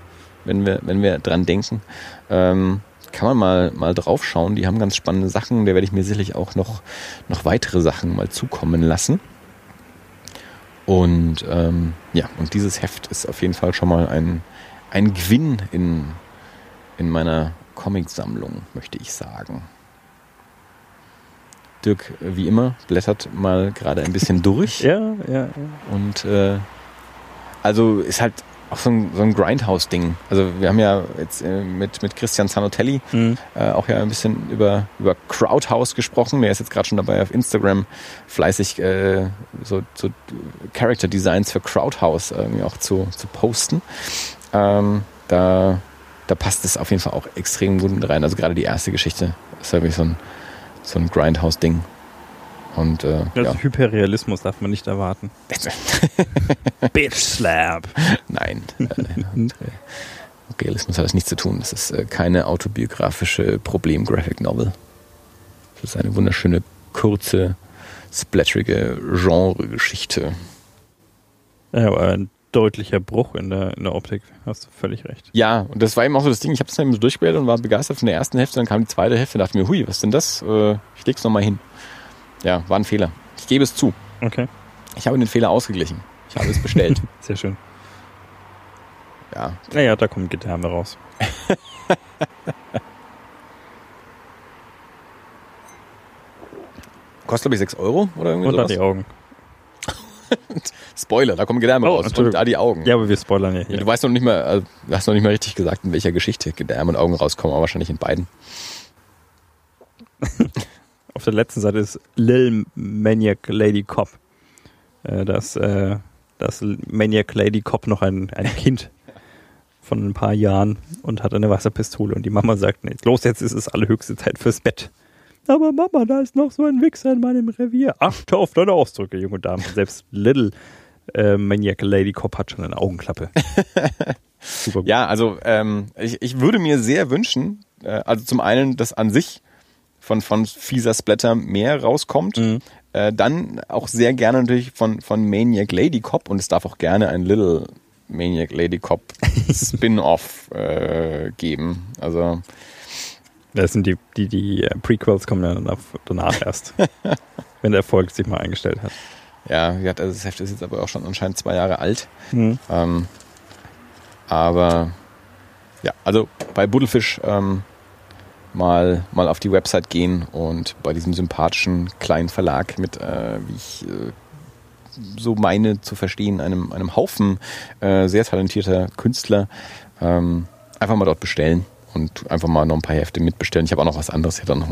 wenn wir, wenn wir dran denken. Ähm, kann man mal, mal drauf schauen. Die haben ganz spannende Sachen. Da werde ich mir sicherlich auch noch, noch weitere Sachen mal zukommen lassen. Und ähm, ja, und dieses Heft ist auf jeden Fall schon mal ein, ein Gewinn in, in meiner Comicsammlung, möchte ich sagen. Dirk, wie immer, blättert mal gerade ein bisschen durch. ja, ja, ja. Und äh, also ist halt auch so ein, so ein Grindhouse-Ding. Also wir haben ja jetzt äh, mit, mit Christian Zanotelli Mhm. äh, auch ja ein bisschen über, über Crowdhouse gesprochen. Der ist jetzt gerade schon dabei auf Instagram fleißig äh, so, so Character Designs für Crowdhouse irgendwie auch zu, zu posten. Ähm, da, da passt es auf jeden Fall auch extrem gut mit rein. Also gerade die erste Geschichte ist wirklich so ein, so ein Grindhouse-Ding. Und äh, Also ja. Hyperrealismus darf man nicht erwarten. Bitch Slap. Nein. Äh, äh, Realismus hat das nichts zu tun. Das ist äh, keine autobiografische Problem-Graphic-Novel. Das ist eine wunderschöne, kurze, splatterige Genre-Geschichte. Ja, aber ein deutlicher Bruch in der, in der Optik. Hast du völlig recht. Ja, und das war eben auch so das Ding. Ich habe es dann eben so durchgeblättert und war begeistert von der ersten Hälfte. Dann kam die zweite Hälfte und dachte mir, hui, was ist denn das? Äh, ich leg's nochmal hin. Ja, war ein Fehler. Ich gebe es zu. Okay, Ich habe den Fehler ausgeglichen. Ich habe es bestellt. sehr schön. ja, Naja, da kommt Gedärme raus. kostet glaube ich 6 Euro oder irgendwie Und da sowas. die Augen. Spoiler, da kommen Gedärme Oh, raus. Und da die Augen. Ja, aber wir spoilern ja hier. du weißt noch nicht mal, also, du hast noch nicht mal richtig gesagt, in welcher Geschichte Gedärme und Augen rauskommen, aber wahrscheinlich in beiden. Auf der letzten Seite ist Lil Maniac Lady Cop. Äh, das, äh, das Maniac Lady Cop noch ein, ein Kind von ein paar Jahren und hat eine Wasserpistole und die Mama sagt, nee, los, jetzt ist es allerhöchste Zeit fürs Bett. Aber Mama, da ist noch so ein Wichser in meinem Revier. Achte auf deine Ausdrücke, junge Damen. Selbst Little äh, Maniac Lady Cop hat schon eine Augenklappe. Super gut. Ja, also ähm, ich, ich würde mir sehr wünschen, äh, also zum einen, dass an sich von, von fieser Splatter mehr rauskommt. Mhm. Äh, dann auch sehr gerne natürlich von, von Maniac Lady Cop und es darf auch gerne ein Little Maniac Lady Cop Spin-off äh, geben. Also Das sind die, die, die äh, Prequels kommen dann danach erst. wenn der Erfolg sich mal eingestellt hat. ja, wie gesagt, also das Heft ist jetzt aber auch schon anscheinend zwei Jahre alt. Mhm. Ähm, aber ja, also bei Buddelfisch ähm, mal, mal auf die Website gehen und bei diesem sympathischen kleinen Verlag mit, äh, wie ich äh, so meine zu verstehen, einem, einem Haufen äh, sehr talentierter Künstler, ähm, einfach mal dort bestellen und einfach mal noch ein paar Hefte mitbestellen. Ich habe auch noch was anderes. Ich habe noch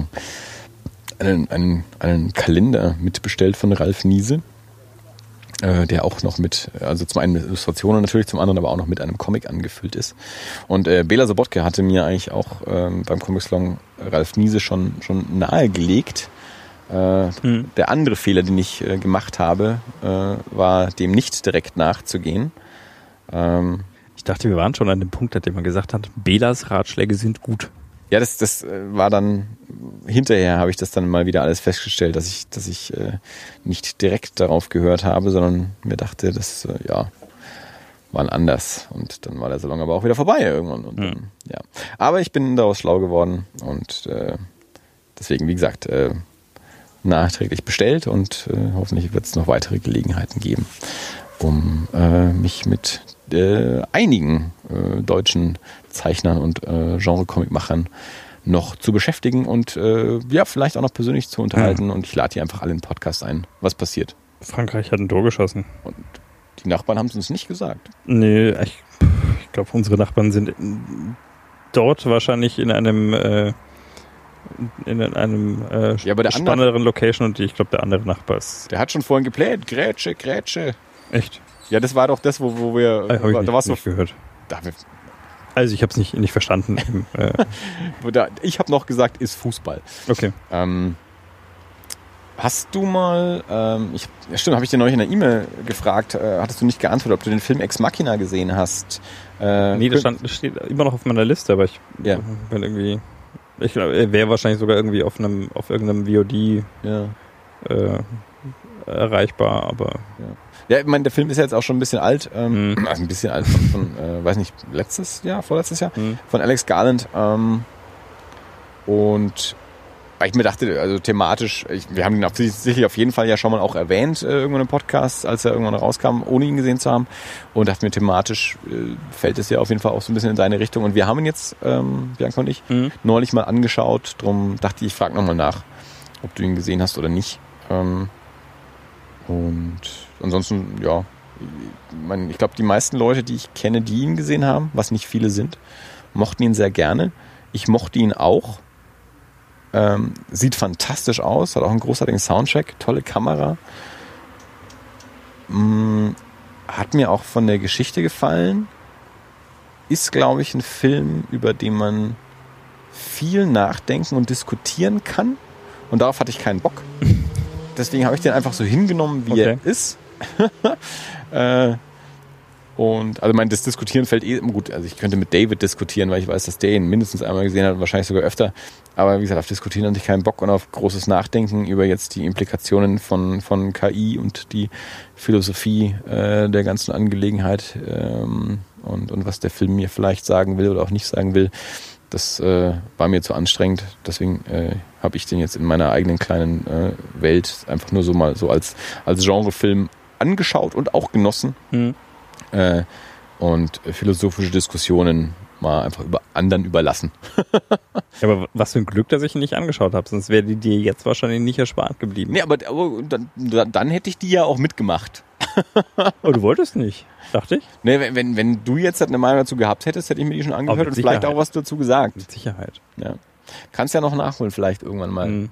einen, einen, einen Kalender mitbestellt von Ralf Niese äh, der auch noch mit, also zum einen mit Illustrationen natürlich, zum anderen aber auch noch mit einem Comic angefüllt ist. Und äh, Bela Sobotke hatte mir eigentlich auch ähm, beim Comic Salon Ralf Niese schon, schon nahegelegt. Äh, Mhm. Der andere Fehler, den ich äh, gemacht habe, äh, war dem nicht direkt nachzugehen. Ähm, dachte, wir waren schon an dem Punkt, an dem man gesagt hat, Belas Ratschläge sind gut. ja, das, das äh, war dann hinterher habe ich das dann mal wieder alles festgestellt, dass ich, dass ich äh, nicht direkt darauf gehört habe, sondern mir dachte, das äh, ja waren anders und dann war der Salon aber auch wieder vorbei irgendwann und dann, ja. Aber ich bin daraus schlau geworden und äh, deswegen wie gesagt äh, nachträglich bestellt und äh, hoffentlich wird es noch weitere Gelegenheiten geben, um äh, mich mit äh, einigen äh, deutschen Zeichnern und äh, Genre-Comic-Machern noch zu beschäftigen und äh, ja, vielleicht auch noch persönlich zu unterhalten. Und ich lade die einfach alle in den Podcast ein. Was passiert? Frankreich hat ein Tor geschossen. Und die Nachbarn haben es uns nicht gesagt. Nee, ich, ich glaube, unsere Nachbarn sind in, dort wahrscheinlich in einem äh, in einem äh, Ja, aber der andere- spannenderen Location und ich glaube, der andere Nachbar ist Der hat schon vorhin gepläht. Grätsche, Grätsche. echt. Ja, das war doch das, wo, wo wir. Äh, da nicht, warst du. nicht gehört. Da, Also ich habe es nicht, nicht verstanden. Äh, ich habe noch gesagt, ist Fußball. okay. Ähm, Hast du mal, ähm, ich, ja stimmt, habe ich dir neulich in der E-Mail gefragt, äh, hattest du nicht geantwortet, ob du den Film Ex Machina gesehen hast? Äh, nee, das stand, steht immer noch auf meiner Liste, aber ich ja. bin irgendwie, ich glaube, er wäre wahrscheinlich sogar irgendwie auf einem, auf irgendeinem VOD ja. äh, erreichbar, aber. Ja. Ja, ich meine, der Film ist ja jetzt auch schon ein bisschen alt, ähm, mhm. also ein bisschen alt von, von äh, weiß nicht, letztes Jahr, vorletztes Jahr, mhm. von Alex Garland. Ähm, und ich mir dachte, also thematisch, ich, wir haben ihn auf, sicherlich auf jeden Fall ja schon mal auch erwähnt, äh, irgendwann im Podcast, als er irgendwann rauskam, ohne ihn gesehen zu haben. Und dachte mir, thematisch äh, fällt es ja auf jeden Fall auch so ein bisschen in seine Richtung. Und wir haben ihn jetzt, ähm, Bianca und ich, mhm. neulich mal angeschaut. Drum dachte ich, ich frage nochmal nach, ob du ihn gesehen hast oder nicht. Ähm, und ansonsten, ja, ich, mein, ich glaube, die meisten Leute, die ich kenne, die ihn gesehen haben, was nicht viele sind, mochten ihn sehr gerne. Ich mochte ihn auch ähm, sieht fantastisch aus, hat auch einen großartigen Soundtrack, tolle Kamera. Mm, hat mir auch von der Geschichte gefallen. Ist, glaube ich, ein Film, über den man viel nachdenken und diskutieren kann. Und darauf hatte ich keinen Bock. Deswegen habe ich den einfach so hingenommen, wie okay. er ist. äh, und also mein, das Diskutieren fällt eh gut. Also ich könnte mit David diskutieren, weil ich weiß, dass der ihn mindestens einmal gesehen hat, wahrscheinlich sogar öfter. Aber wie gesagt, auf Diskutieren hatte ich keinen Bock und auf großes Nachdenken über jetzt die Implikationen von, von KI und die Philosophie äh, der ganzen Angelegenheit ähm, und, und was der Film mir vielleicht sagen will oder auch nicht sagen will. Das äh, war mir zu anstrengend. Deswegen äh, habe ich den jetzt in meiner eigenen kleinen äh, Welt einfach nur so mal so als, als Genrefilm angeschaut und auch genossen. Mhm äh, und philosophische Diskussionen mal einfach über anderen überlassen. ja, aber was für ein Glück, dass ich ihn nicht angeschaut habe, sonst wäre die dir jetzt wahrscheinlich nicht erspart geblieben. Nee, aber, aber dann, dann hätte ich die ja auch mitgemacht. Aber oh, du wolltest nicht, dachte ich. Nee, wenn, wenn, wenn du jetzt eine Meinung dazu gehabt hättest, hätte ich mir die schon angehört und Sicherheit. vielleicht auch was dazu gesagt. Mit Sicherheit. Ja. Kannst ja noch nachholen, vielleicht irgendwann mal. Mhm.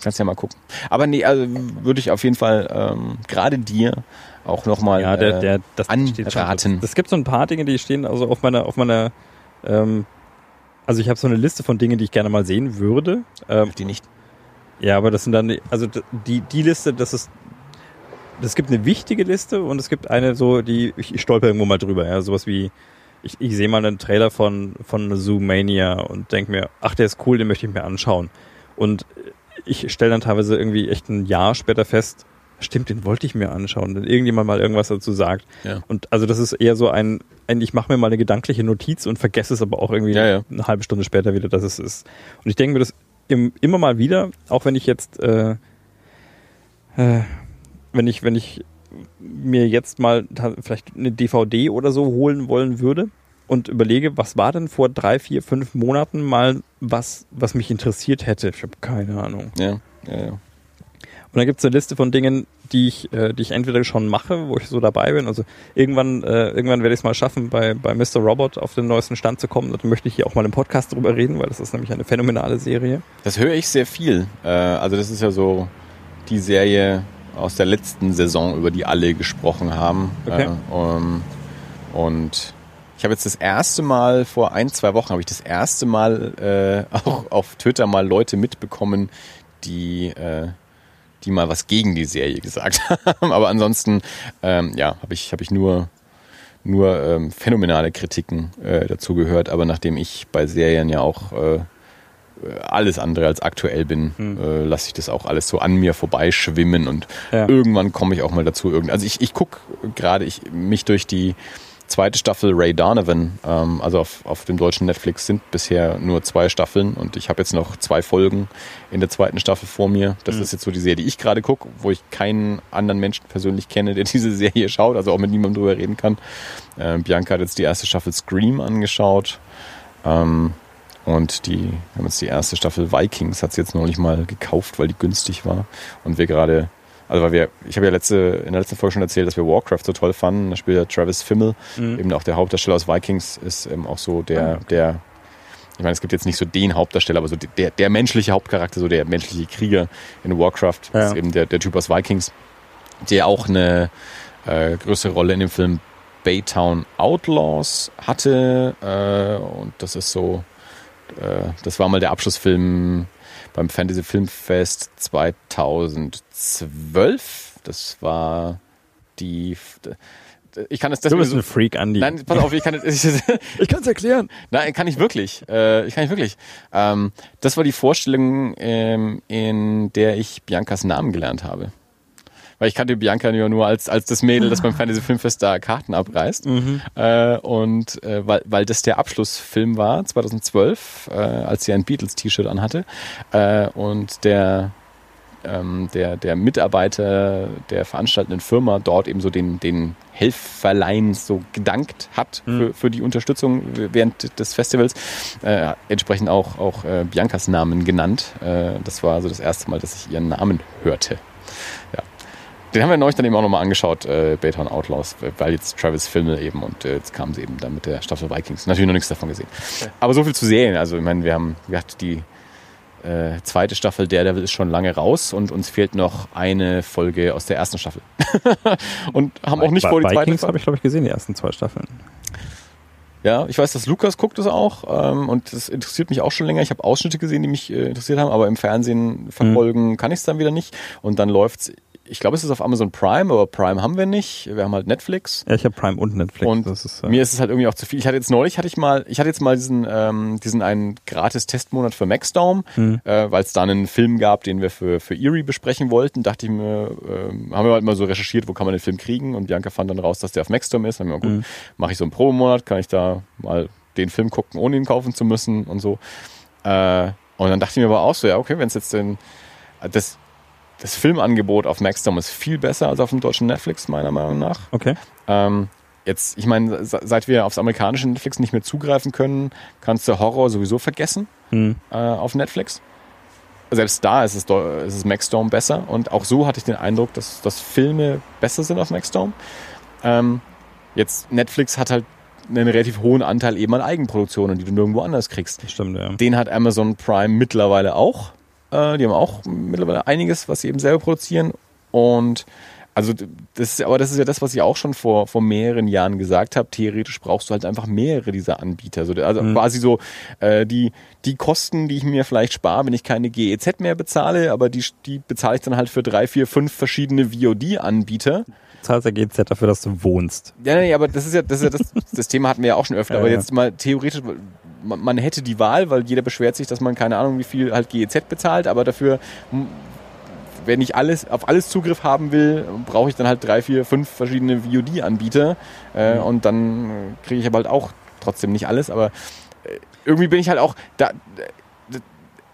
Kannst ja mal gucken. Aber nee, also würde ich auf jeden Fall ähm, gerade dir auch nochmal ja, der, der, das anraten. Es gibt so ein paar Dinge, die stehen also auf meiner, auf meiner, ähm, also ich habe so eine Liste von Dingen, die ich gerne mal sehen würde. Ähm, die nicht. Ja, aber das sind dann, also die, die Liste, das ist, es gibt eine wichtige Liste und es gibt eine so, die, ich, ich stolper irgendwo mal drüber, ja, sowas wie, ich, ich sehe mal einen Trailer von, von Zoomania und denke mir, ach, der ist cool, den möchte ich mir anschauen. Und ich stelle dann teilweise irgendwie echt ein Jahr später fest, Stimmt, den wollte ich mir anschauen, wenn irgendjemand mal irgendwas dazu sagt. Ja. Und also das ist eher so ein, ein ich mache mir mal eine gedankliche Notiz und vergesse es aber auch irgendwie ja, ja. eine halbe Stunde später wieder, dass es ist. Und ich denke mir das im, immer mal wieder, auch wenn ich jetzt, äh, äh, wenn ich, wenn ich mir jetzt mal vielleicht eine DVD oder so holen wollen würde und überlege, was war denn vor drei, vier, fünf Monaten mal was, was mich interessiert hätte. Ich habe keine Ahnung. Ja, ja, ja. Und dann gibt es eine Liste von Dingen, die ich, äh, die ich entweder schon mache, wo ich so dabei bin. Also irgendwann, äh, irgendwann werde ich es mal schaffen, bei, bei Mr. Robot auf den neuesten Stand zu kommen. Da möchte ich hier auch mal im Podcast drüber reden, weil das ist nämlich eine phänomenale Serie. Das höre ich sehr viel. Äh, also das ist ja so die Serie aus der letzten Saison, über die alle gesprochen haben. Okay. Äh, um, und ich habe jetzt das erste Mal, vor ein, zwei Wochen, habe ich das erste Mal äh, auch auf Twitter mal Leute mitbekommen, die äh, die mal was gegen die Serie gesagt haben. Aber ansonsten, ähm, ja, habe ich, hab ich nur, nur ähm, phänomenale Kritiken äh, dazu gehört. Aber nachdem ich bei Serien ja auch äh, alles andere als aktuell bin, hm. äh, lasse ich das auch alles so an mir vorbeischwimmen und ja. irgendwann komme ich auch mal dazu. Also ich, ich gucke gerade ich mich durch die zweite Staffel Ray Donovan. Ähm, also auf, auf dem deutschen Netflix sind bisher nur zwei Staffeln und ich habe jetzt noch zwei Folgen in der zweiten Staffel vor mir. Das mhm. ist jetzt so die Serie, die ich gerade gucke, wo ich keinen anderen Menschen persönlich kenne, der diese Serie schaut, also auch mit niemandem drüber reden kann. Äh, Bianca hat jetzt die erste Staffel Scream angeschaut. Ähm, und die haben jetzt die erste Staffel Vikings, hat sie jetzt neulich mal gekauft, weil die günstig war. Und wir gerade also weil wir, ich habe ja letzte, in der letzten Folge schon erzählt, dass wir Warcraft so toll fanden. Da spielt ja Travis Fimmel, mhm. eben auch der Hauptdarsteller aus Vikings, ist eben auch so der, der, ich meine, es gibt jetzt nicht so den Hauptdarsteller, aber so der, der menschliche Hauptcharakter, so der menschliche Krieger in Warcraft, ja. ist eben der, der Typ aus Vikings, der auch eine äh, größere Rolle in dem Film Baytown Outlaws hatte. Äh, und das ist so, das war mal der Abschlussfilm beim Fantasy Filmfest 2012. Das war die ich kann es Du bist ein Freak, Andy. Nein, pass auf, ich kann es. ich kann es erklären. Nein, kann ich wirklich. Äh, ich kann ich wirklich. Ähm, das war die Vorstellung, ähm, in der ich Biancas Namen gelernt habe. Weil ich kannte Bianca ja nur als, als das Mädel, das beim Fantasy Filmfest da Karten abreißt. Mhm. Äh, und äh, weil, weil das der Abschlussfilm war, 2012, äh, als sie ein Beatles-T-Shirt anhatte. Äh, und der ähm, der, der Mitarbeiter der veranstaltenden Firma dort eben so den, den Helferlein so gedankt hat mhm. für, für die Unterstützung während des Festivals. Äh, entsprechend auch, auch äh, Biancas Namen genannt. Äh, das war so das erste Mal, dass ich ihren Namen hörte. Den haben wir neulich dann eben auch nochmal angeschaut, äh, Baytown Outlaws, weil jetzt Travis Filme eben und äh, jetzt kamen sie eben dann mit der Staffel Vikings. Natürlich noch nichts davon gesehen. Okay. Aber so viel zu sehen. Also ich meine, wir haben gesagt, die äh, zweite Staffel Daredevil ist schon lange raus und uns fehlt noch eine Folge aus der ersten Staffel. und haben auch nicht vor die zweite habe ich, glaube ich, gesehen, die ersten zwei Staffeln. Ja, ich weiß, dass Lukas guckt es auch ähm, und das interessiert mich auch schon länger. Ich habe Ausschnitte gesehen, die mich äh, interessiert haben, aber im Fernsehen verfolgen mhm. kann ich es dann wieder nicht. Und dann läuft's ich glaube, es ist auf Amazon Prime, aber Prime haben wir nicht. Wir haben halt Netflix. Ja, ich habe Prime und Netflix. Und ist, äh mir ist es halt irgendwie auch zu viel. Ich hatte jetzt neulich, hatte ich mal, ich hatte jetzt mal diesen, ähm, diesen einen gratis Testmonat für Maxdome, mhm. äh, weil es da einen Film gab, den wir für, für Erie besprechen wollten. Dachte ich mir, äh, haben wir halt mal so recherchiert, wo kann man den Film kriegen und Bianca fand dann raus, dass der auf Maxdome ist. Dann haben wir, gut, mhm. mache ich so einen Probemonat, kann ich da mal den Film gucken, ohne ihn kaufen zu müssen und so. Äh, und dann dachte ich mir aber auch so, ja, okay, wenn es jetzt den, das, das Filmangebot auf Maxdome ist viel besser als auf dem deutschen Netflix, meiner Meinung nach. Okay. Ähm, jetzt, ich meine, seit wir aufs amerikanische Netflix nicht mehr zugreifen können, kannst du Horror sowieso vergessen hm. äh, auf Netflix. Selbst da ist es, ist es Maxdome besser und auch so hatte ich den Eindruck, dass, dass Filme besser sind auf Maxdome. Ähm, jetzt Netflix hat halt einen relativ hohen Anteil eben an Eigenproduktionen, die du nirgendwo anders kriegst. Das stimmt, ja. Den hat Amazon Prime mittlerweile auch. Äh, die haben auch mittlerweile einiges, was sie eben selber produzieren. Und also das ist, aber das ist ja das, was ich auch schon vor, vor mehreren Jahren gesagt habe. Theoretisch brauchst du halt einfach mehrere dieser Anbieter. Also, also mhm. quasi so äh, die, die Kosten, die ich mir vielleicht spare, wenn ich keine GEZ mehr bezahle, aber die, die bezahle ich dann halt für drei, vier, fünf verschiedene VOD-Anbieter. Zahlst ja GEZ dafür, dass du wohnst. Ja, nee, aber das ist ja das, ist ja das, das Thema hatten wir ja auch schon öfter. Ja, aber jetzt mal theoretisch, man, man, hätte die Wahl, weil jeder beschwert sich, dass man keine Ahnung, wie viel halt GEZ bezahlt, aber dafür, wenn ich alles auf alles Zugriff haben will, brauche ich dann halt drei, vier, fünf verschiedene VOD-Anbieter äh, mhm. und dann kriege ich aber halt auch trotzdem nicht alles, aber äh, irgendwie bin ich halt auch da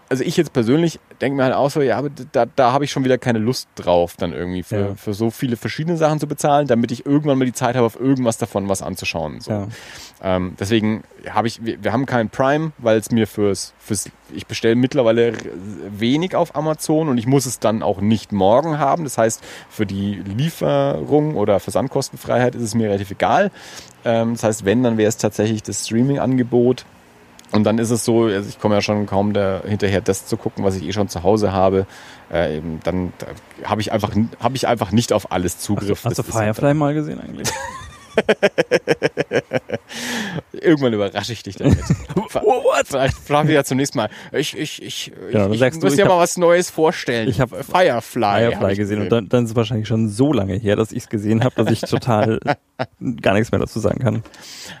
also ich jetzt persönlich denke mir halt auch so, ja, aber da, da habe ich schon wieder keine Lust drauf, dann irgendwie für, ja. für so viele verschiedene Sachen zu bezahlen, damit ich irgendwann mal die Zeit habe, auf irgendwas davon was anzuschauen. So. Ja. Ähm, deswegen habe ich, wir, wir haben kein Prime, weil es mir fürs, fürs ich bestelle mittlerweile wenig auf Amazon und ich muss es dann auch nicht morgen haben. Das heißt, für die Lieferung oder Versandkostenfreiheit ist es mir relativ egal. Ähm, das heißt, wenn, dann wäre es tatsächlich das Streaming-Angebot und dann ist es so, also ich komme ja schon kaum da, hinterher, das zu gucken, was ich eh schon zu Hause habe. Äh, eben, dann da habe ich einfach habe ich einfach nicht auf alles Zugriff. Hast, hast du Firefly mal gesehen eigentlich? Irgendwann überrasche ich dich damit. What? Vielleicht fragen wir ja zunächst mal. Ich, ich, ich, ja, ich, ich muss dir mal was Neues vorstellen. Ich habe Firefly, Firefly hab gesehen und dann, dann ist es wahrscheinlich schon so lange her, dass ich es gesehen habe, dass ich total gar nichts mehr dazu sagen kann.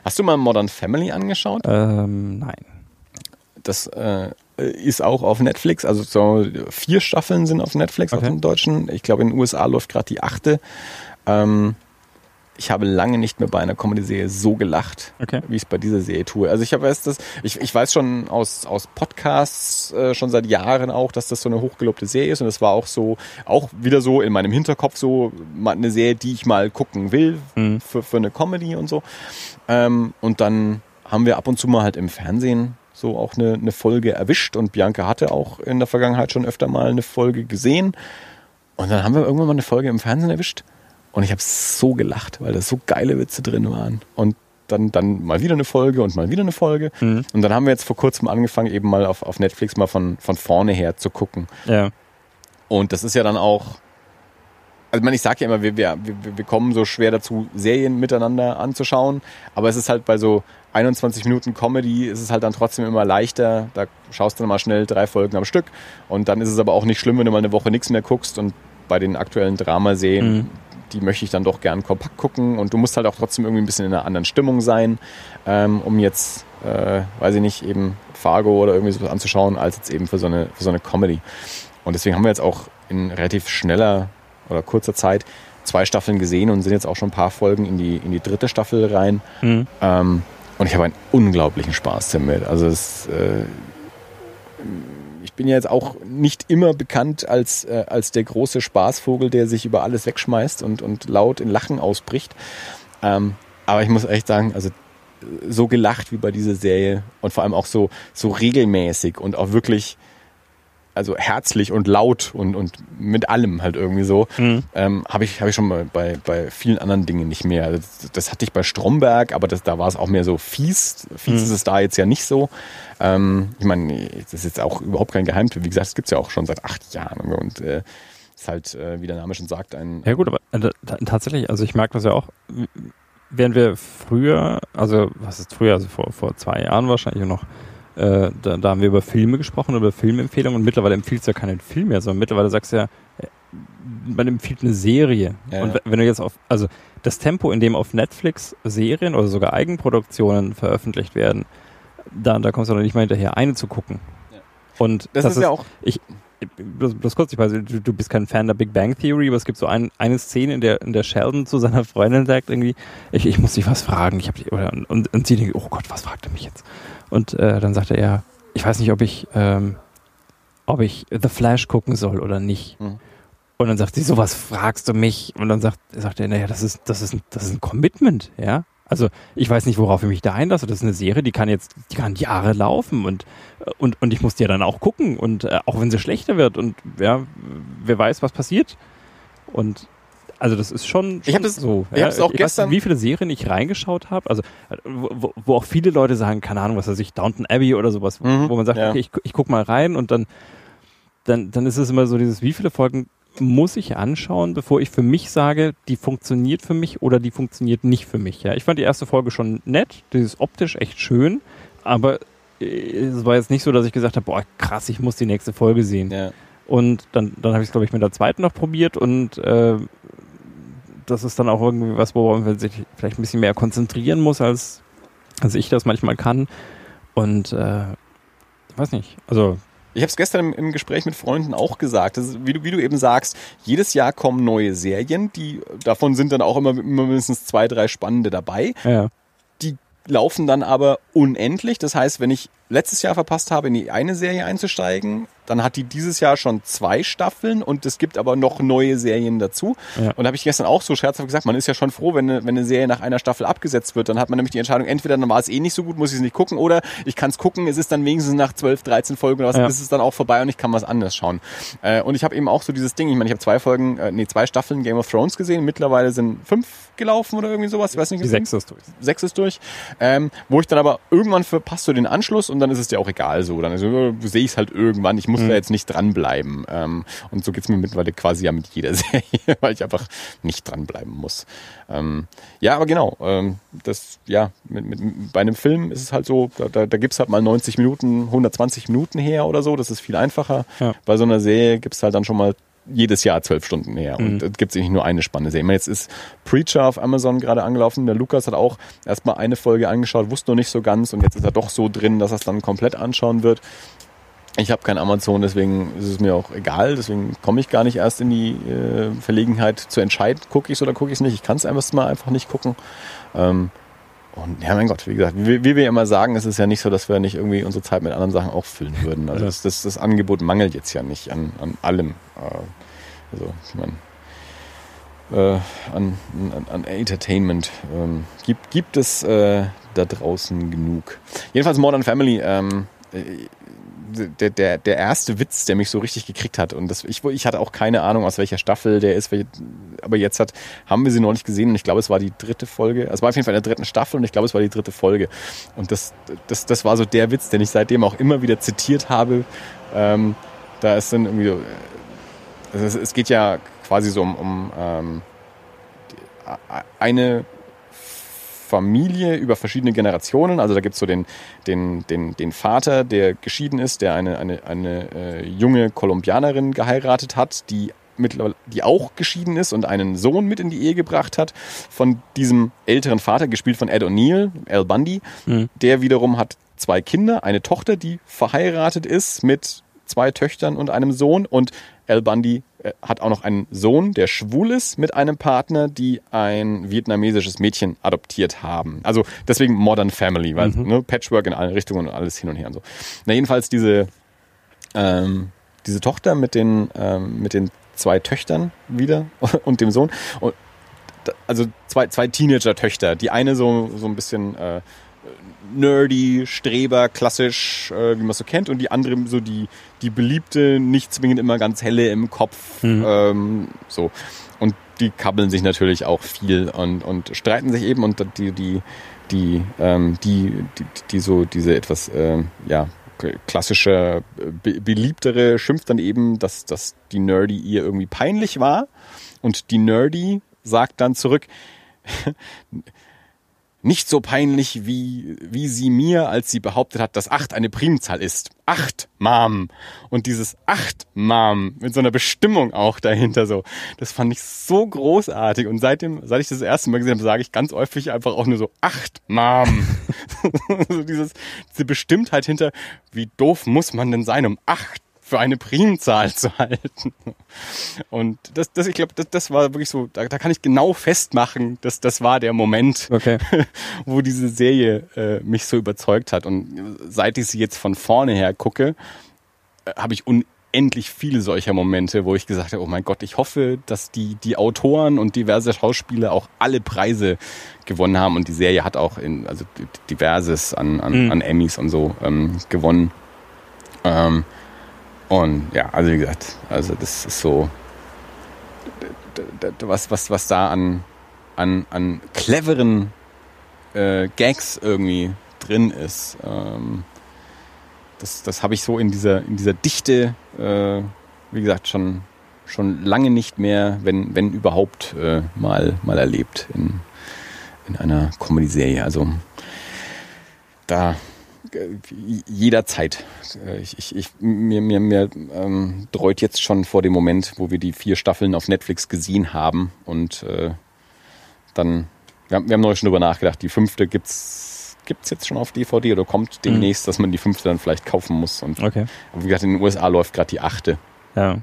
Hast du mal Modern Family angeschaut? Ähm, nein. Das äh, ist auch auf Netflix. Also so vier Staffeln sind auf Netflix, okay. auf dem Deutschen. Ich glaube, in den USA läuft gerade die achte. Ähm, ich habe lange nicht mehr bei einer Comedy-Serie so gelacht, okay. wie ich es bei dieser Serie tue. Also ich habe weiß das, ich, ich weiß schon aus, aus Podcasts äh, schon seit Jahren auch, dass das so eine hochgelobte Serie ist und es war auch so, auch wieder so in meinem Hinterkopf so eine Serie, die ich mal gucken will mhm. für, für eine Comedy und so. Ähm, und dann haben wir ab und zu mal halt im Fernsehen so auch eine, eine Folge erwischt und Bianca hatte auch in der Vergangenheit schon öfter mal eine Folge gesehen. Und dann haben wir irgendwann mal eine Folge im Fernsehen erwischt und ich habe so gelacht, weil da so geile Witze drin waren. Und dann, dann mal wieder eine Folge und mal wieder eine Folge. Mhm. Und dann haben wir jetzt vor kurzem angefangen, eben mal auf, auf Netflix mal von, von vorne her zu gucken. Ja. Und das ist ja dann auch, also ich, meine, ich sage ja immer, wir, wir, wir kommen so schwer dazu, Serien miteinander anzuschauen, aber es ist halt bei so 21 Minuten Comedy ist es halt dann trotzdem immer leichter. Da schaust du dann mal schnell drei Folgen am Stück. Und dann ist es aber auch nicht schlimm, wenn du mal eine Woche nichts mehr guckst. Und bei den aktuellen Dramaserien, mhm. Die möchte ich dann doch gern kompakt gucken. Und du musst halt auch trotzdem irgendwie ein bisschen in einer anderen Stimmung sein, ähm, um jetzt, äh, weiß ich nicht, eben Fargo oder irgendwie sowas anzuschauen, als jetzt eben für so eine, für so eine Comedy. Und deswegen haben wir jetzt auch in relativ schneller oder kurzer Zeit zwei Staffeln gesehen und sind jetzt auch schon ein paar Folgen in die, in die dritte Staffel rein. Mhm. Ähm, und ich habe einen unglaublichen Spaß damit. Also es, äh, bin ja jetzt auch nicht immer bekannt als, äh, als der große Spaßvogel, der sich über alles wegschmeißt und, und laut in Lachen ausbricht. Ähm, aber ich muss echt sagen, also so gelacht wie bei dieser Serie und vor allem auch so, so regelmäßig und auch wirklich also herzlich und laut und, und mit allem halt irgendwie so, mhm. ähm, habe ich, hab ich schon mal bei, bei vielen anderen Dingen nicht mehr. Das, das hatte ich bei Stromberg, aber das, da war es auch mehr so fies. Fies mhm. ist es da jetzt ja nicht so. Ähm, ich meine, das ist jetzt auch überhaupt kein Geheimtipp. Wie gesagt, es gibt's ja auch schon seit acht Jahren und äh, ist halt, äh, wie der Name schon sagt, ein... Ja gut, aber äh, tatsächlich, also ich merke das ja auch, während wir früher, also was ist früher, also vor, vor zwei Jahren wahrscheinlich noch, äh, da, da, haben wir über Filme gesprochen, über Filmempfehlungen und mittlerweile empfiehlst du ja keinen Film mehr, sondern mittlerweile sagst du ja, äh, man empfiehlt eine Serie. Ja, und wenn du jetzt auf, also das Tempo, in dem auf Netflix Serien oder sogar Eigenproduktionen veröffentlicht werden, da, da kommst du doch nicht mal hinterher, eine zu gucken. Ja. Und das, das ist, ist ja auch. Ich, bloß, bloß kurz, ich weiß, du, du bist kein Fan der Big Bang Theory, aber es gibt so ein, eine Szene, in der, in der Sheldon zu seiner Freundin sagt irgendwie, ich, ich muss dich was fragen. Ich hab, oder, und, und sie denkt, oh Gott, was fragt er mich jetzt? Und äh, dann sagte er, ich weiß nicht, ob ich, ähm, ob ich The Flash gucken soll oder nicht. Mhm. Und dann sagt sie, sowas fragst du mich. Und dann sagt, sagt er, naja, das ist, das ist, ein, das ist ein Commitment, ja. Also ich weiß nicht, worauf ich mich da einlasse. Das ist eine Serie, die kann jetzt, die kann Jahre laufen und und und ich muss die ja dann auch gucken und äh, auch wenn sie schlechter wird und ja, wer weiß, was passiert. Und also das ist schon, schon ich habe so. Ich ja, habe auch ich gestern. Nicht, wie viele Serien ich reingeschaut habe, also wo, wo, auch viele Leute sagen, keine Ahnung, was weiß ich, Downton Abbey oder sowas, mhm, wo man sagt, ja. okay, ich, ich guck mal rein und dann dann dann ist es immer so dieses, wie viele Folgen muss ich anschauen, bevor ich für mich sage, die funktioniert für mich oder die funktioniert nicht für mich. Ja, ich fand die erste Folge schon nett, die ist optisch echt schön, aber äh, es war jetzt nicht so, dass ich gesagt habe, boah, krass, ich muss die nächste Folge sehen. Ja. Und dann, dann habe ich es, glaube ich, mit der zweiten noch probiert und äh, das ist dann auch irgendwie was, worauf man sich vielleicht ein bisschen mehr konzentrieren muss, als, als ich das manchmal kann. Und äh, weiß nicht, also ich habe es gestern im, im, Gespräch mit Freunden auch gesagt. Ist, wie, du, wie du eben sagst, jedes Jahr kommen neue Serien, die davon sind dann auch immer, immer mindestens zwei, drei spannende dabei. Ja. Die laufen dann aber unendlich. Das heißt, wenn ich letztes Jahr verpasst habe, in die eine Serie einzusteigen, dann hat die dieses Jahr schon zwei Staffeln und es gibt aber noch neue Serien dazu. Ja. Und da habe ich gestern auch so scherzhaft gesagt, man ist ja schon froh, wenn eine, wenn eine Serie nach einer Staffel abgesetzt wird. Dann hat man nämlich die Entscheidung, entweder dann war es eh nicht so gut, muss ich es nicht gucken, oder ich kann es gucken, es ist dann wenigstens nach 12, 13 Folgen oder was, ja. ist es dann auch vorbei und ich kann was anderes schauen. Äh, und ich habe eben auch so dieses Ding, ich meine, ich habe zwei Folgen, äh, nee, zwei Staffeln Game of Thrones gesehen, mittlerweile sind fünf gelaufen oder irgendwie sowas, ich weiß nicht. Die sechs ist durch. Sechs ist durch. Ähm, wo ich dann aber irgendwann verpasst so den Anschluss und dann ist es ja auch egal so. Dann also, sehe ich es halt irgendwann, ich muss mhm. da jetzt nicht dranbleiben. Ähm, und so geht's mir mittlerweile quasi ja mit jeder Serie, weil ich einfach nicht dranbleiben muss. Ähm, ja, aber genau, ähm, das, ja, mit, mit, bei einem Film ist es halt so, da, da, da gibt's halt mal 90 Minuten, 120 Minuten her oder so, das ist viel einfacher. Ja. Bei so einer Serie gibt's halt dann schon mal jedes Jahr zwölf Stunden her. Und mhm. es gibt nicht nur eine spannende Serie. Jetzt ist Preacher auf Amazon gerade angelaufen. Der Lukas hat auch erstmal eine Folge angeschaut, wusste noch nicht so ganz und jetzt ist er doch so drin, dass er es dann komplett anschauen wird. Ich habe kein Amazon, deswegen ist es mir auch egal. Deswegen komme ich gar nicht erst in die äh, Verlegenheit zu entscheiden, gucke ich es oder gucke ich es nicht. Ich kann es einfach mal einfach nicht gucken. Ähm, und ja, mein Gott, wie gesagt, wie, wie, wir immer sagen, es ist ja nicht so, dass wir nicht irgendwie unsere Zeit mit anderen Sachen auch füllen würden. Also das, das, das Angebot mangelt jetzt ja nicht an, an allem. Äh, also ich meine, äh, an, an, an, Entertainment ähm, gibt, gibt es äh, da draußen genug. Jedenfalls Modern Family. Ähm, äh, der, der, der erste Witz, der mich so richtig gekriegt hat. Und das, ich, ich hatte auch keine Ahnung, aus welcher Staffel der ist. Aber jetzt hat, haben wir sie noch nicht gesehen und ich glaube, es war die dritte Folge. Es war auf jeden Fall in der dritten Staffel und ich glaube, es war die dritte Folge. Und das, das, das war so der Witz, den ich seitdem auch immer wieder zitiert habe. Ähm, da ist dann irgendwie so, also es, es geht ja quasi so um, um ähm, eine Familie über verschiedene Generationen. Also da gibt's so den, den, den, den Vater, der geschieden ist, der eine, eine, eine äh, junge Kolumbianerin geheiratet hat, die mittlerweile, die auch geschieden ist und einen Sohn mit in die Ehe gebracht hat von diesem älteren Vater, gespielt von Ed O'Neill, Al Bundy. Mhm. Der wiederum hat zwei Kinder, eine Tochter, die verheiratet ist mit zwei Töchtern und einem Sohn und Al Bundy äh, hat auch noch einen Sohn, der schwul ist, mit einem Partner, die ein vietnamesisches Mädchen adoptiert haben. Also deswegen Modern Family, weil mhm. ne, Patchwork in alle Richtungen und alles hin und her und so. Na jedenfalls diese ähm, diese Tochter mit den ähm, mit den zwei Töchtern wieder und dem Sohn und also zwei zwei Teenager-Töchter. Die eine so so ein bisschen äh, nerdy, Streber, klassisch, äh, wie man so kennt, und die andere so die, die beliebte, nicht zwingend immer ganz helle im Kopf, mhm. ähm, so. Und die kabbeln sich natürlich auch viel und, und streiten sich eben und die, die, die, ähm, die, die, die so diese etwas, äh, ja, klassische, be beliebtere schimpft dann eben, dass, dass die Nerdy ihr irgendwie peinlich war und die Nerdy sagt dann zurück, nicht so peinlich, wie, wie sie mir, als sie behauptet hat, dass acht eine Primzahl ist. Acht, Mom. Und dieses acht, Mom, mit so einer Bestimmung auch dahinter so. Das fand ich so großartig. Und seitdem, seit ich das erste Mal gesehen habe, sage ich ganz häufig einfach auch nur so acht, Mom. so dieses, diese Bestimmtheit hinter, wie doof muss man denn sein, um acht für eine Primzahl zu halten. Und das, das ich glaube, das, das war wirklich so, da, da kann ich genau festmachen, dass das war der Moment, okay. wo diese Serie äh, mich so überzeugt hat. Und seit ich sie jetzt von vorne her gucke, äh, habe ich unendlich viele solcher Momente, wo ich gesagt habe, oh mein Gott, ich hoffe, dass die, die Autoren und diverse Schauspieler auch alle Preise gewonnen haben. Und die Serie hat auch in, also diverses an, an, mhm. an Emmys und so ähm, gewonnen. Ähm, und ja, also wie gesagt, also das ist so was, was, was da an, an, an cleveren äh, Gags irgendwie drin ist. Ähm, das das habe ich so in dieser, in dieser Dichte, äh, wie gesagt, schon, schon lange nicht mehr, wenn, wenn überhaupt, äh, mal, mal erlebt in, in einer Comedy-Serie. Also da jederzeit. Äh, ich, ich, ich, mir mir, mir ähm, dreut jetzt schon vor dem Moment, wo wir die vier Staffeln auf Netflix gesehen haben und äh, dann, wir haben, wir haben neulich schon drüber nachgedacht, die fünfte gibt's gibt's jetzt schon auf DVD oder kommt mhm. demnächst, mhm. dass man die fünfte dann vielleicht kaufen muss. Und okay. wie gesagt, in den USA läuft gerade die achte. Ja.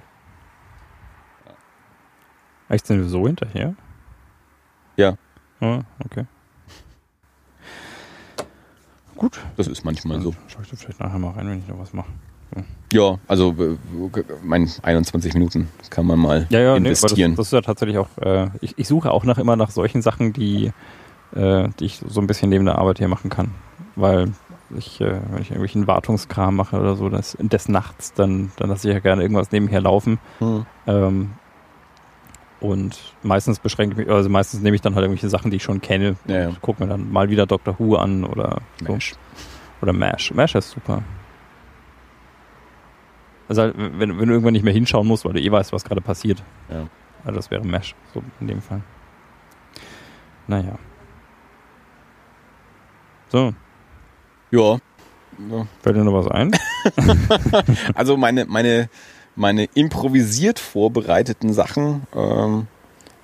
Echt sind wir so hinterher? Ja. Oh, okay. Gut. Das ist manchmal so. Schau ich da vielleicht nachher mal rein, wenn ich noch was mache. Ja. ja, also mein 21 Minuten kann man mal ja, ja, investieren. Nee, das, das, ist ja tatsächlich auch, äh, ich, ich, suche auch nach immer nach solchen Sachen, die, äh, die ich so ein bisschen neben der Arbeit hier machen kann. Weil ich, äh, wenn ich irgendwelchen Wartungskram mache oder so, das, des Nachts, dann, dann lasse ich ja gerne irgendwas nebenher laufen. Hm. Ähm, und meistens beschränke ich mich, also meistens nehme ich dann halt irgendwelche Sachen, die ich schon kenne. Ja, ja. Gucke mir dann mal wieder Doctor Who an oder Mash. So. Oder Mash. Mash ist super. Also halt, wenn, wenn du irgendwann nicht mehr hinschauen musst, weil du eh weißt, was gerade passiert. Ja. Also das wäre Mesh, so in dem Fall. Naja. So. Ja. ja. Fällt dir noch was ein? also meine, meine meine improvisiert vorbereiteten Sachen ähm,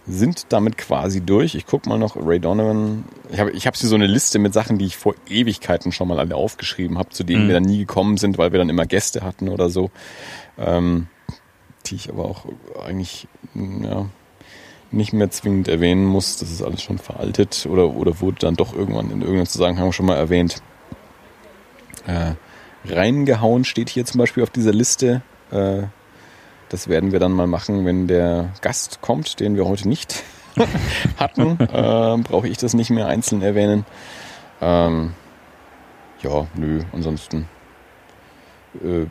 sind damit quasi durch. Ich guck mal noch Ray Donovan. Ich habe ich hab hier so eine Liste mit Sachen, die ich vor Ewigkeiten schon mal alle aufgeschrieben habe, zu denen mhm. wir dann nie gekommen sind, weil wir dann immer Gäste hatten oder so. Ähm, die ich aber auch eigentlich ja, nicht mehr zwingend erwähnen muss. Das ist alles schon veraltet oder, oder wurde dann doch irgendwann in irgendeinem Zusammenhang schon mal erwähnt. Äh, reingehauen steht hier zum Beispiel auf dieser Liste. Äh, das werden wir dann mal machen, wenn der Gast kommt, den wir heute nicht hatten. Äh, Brauche ich das nicht mehr einzeln erwähnen. Ähm, ja, nö, ansonsten äh,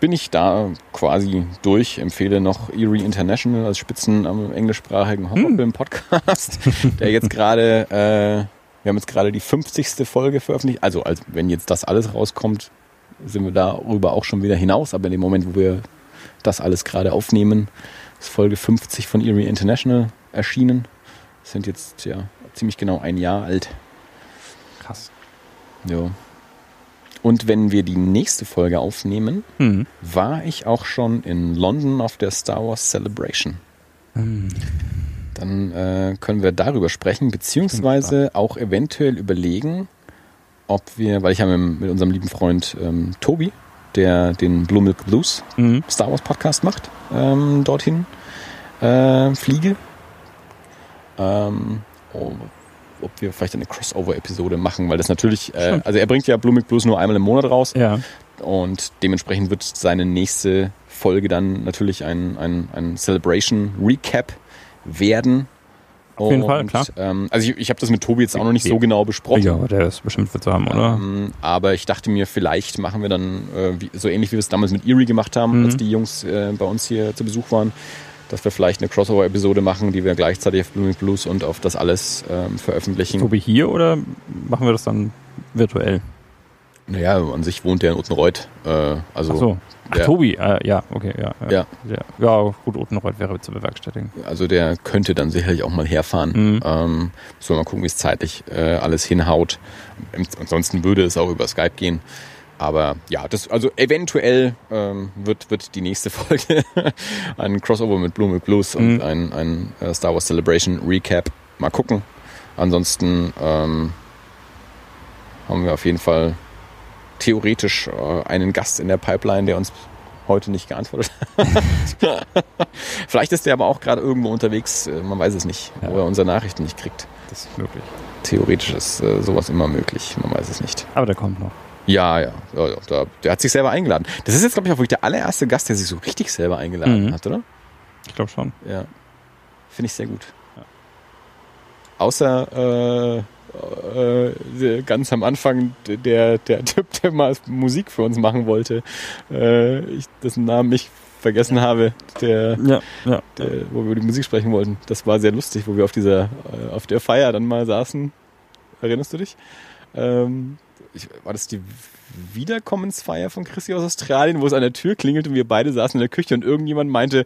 bin ich da quasi durch. Empfehle noch Erie International als Spitzen am englischsprachigen Horrorfilm-Podcast, der jetzt gerade, äh, wir haben jetzt gerade die 50. Folge veröffentlicht. Also, als, wenn jetzt das alles rauskommt, sind wir darüber auch schon wieder hinaus. Aber in dem Moment, wo wir das alles gerade aufnehmen, ist Folge 50 von Erie International erschienen. Das sind jetzt ja ziemlich genau ein Jahr alt. Krass. Ja. Und wenn wir die nächste Folge aufnehmen, Mhm. war ich auch schon in London auf der Star Wars Celebration. Mhm. Dann äh, können wir darüber sprechen, beziehungsweise auch eventuell überlegen, ob wir, weil ich habe mit, unserem lieben Freund ähm, Tobi, der den Blue Milk Blues Mhm. Star Wars Podcast macht, ähm, dorthin äh, fliege. Ähm, oh, ob wir vielleicht eine Crossover-Episode machen, weil das natürlich, äh, also er bringt ja Blue Milk Blues nur einmal im Monat raus Ja. und dementsprechend wird seine nächste Folge dann natürlich ein, ein, ein Celebration Recap werden. Auf jeden und, Fall, klar. Ähm, also ich, ich habe das mit Tobi jetzt auch noch nicht so genau besprochen. Ja, der ist bestimmt für zu haben, oder? Ähm, aber ich dachte mir, vielleicht machen wir dann äh, wie, so ähnlich wie wir es damals mit Erie gemacht haben, Mhm. als die Jungs äh, bei uns hier zu Besuch waren, dass wir vielleicht eine Crossover-Episode machen, die wir gleichzeitig auf Blooming Blues und auf das alles ähm, veröffentlichen. Tobi hier oder machen wir das dann virtuell? Naja, an sich wohnt der in Uttenreuth. Äh, also Ach so. Ach, der- Tobi, äh, ja, okay, ja. Ja. Ja, ja gut, Otenreuth wäre zu bewerkstelligen. Also der könnte dann sicherlich auch mal herfahren. Mhm. Ähm, müssen wir mal gucken, wie es zeitlich äh, alles hinhaut. Ähm, Ansonsten würde es auch über Skype gehen. Aber ja, das also eventuell ähm, wird wird die nächste Folge ein Crossover mit Blue Milk Blues und Mhm. ein, ein äh, Star Wars Celebration Recap. Mal gucken. Ansonsten ähm, haben wir auf jeden Fall theoretisch äh, einen Gast in der Pipeline, der uns heute nicht geantwortet hat. Vielleicht ist der aber auch gerade irgendwo unterwegs, äh, man weiß es nicht, Ja. wo er unsere Nachrichten nicht kriegt. Das ist möglich. Theoretisch ist äh, sowas immer möglich, man weiß es nicht. Aber der kommt noch. Ja, ja, ja, ja der hat sich selber eingeladen. Das ist jetzt, glaube ich, auch wirklich der allererste Gast, der sich so richtig selber eingeladen Mhm. hat, oder? Ich glaube schon. Ja. Finde ich sehr gut. Außer äh, äh, ganz am Anfang der, der Typ, der mal Musik für uns machen wollte, äh, ich dessen Namen ich vergessen habe, der, Ja, ja. der, wo wir über die Musik sprechen wollten. Das war sehr lustig, wo wir auf dieser, äh, auf der Feier dann mal saßen. Erinnerst du dich? Ähm, ich, war das die Wiederkommensfeier von Chrissy aus Australien, wo es an der Tür klingelt und wir beide saßen in der Küche und irgendjemand meinte,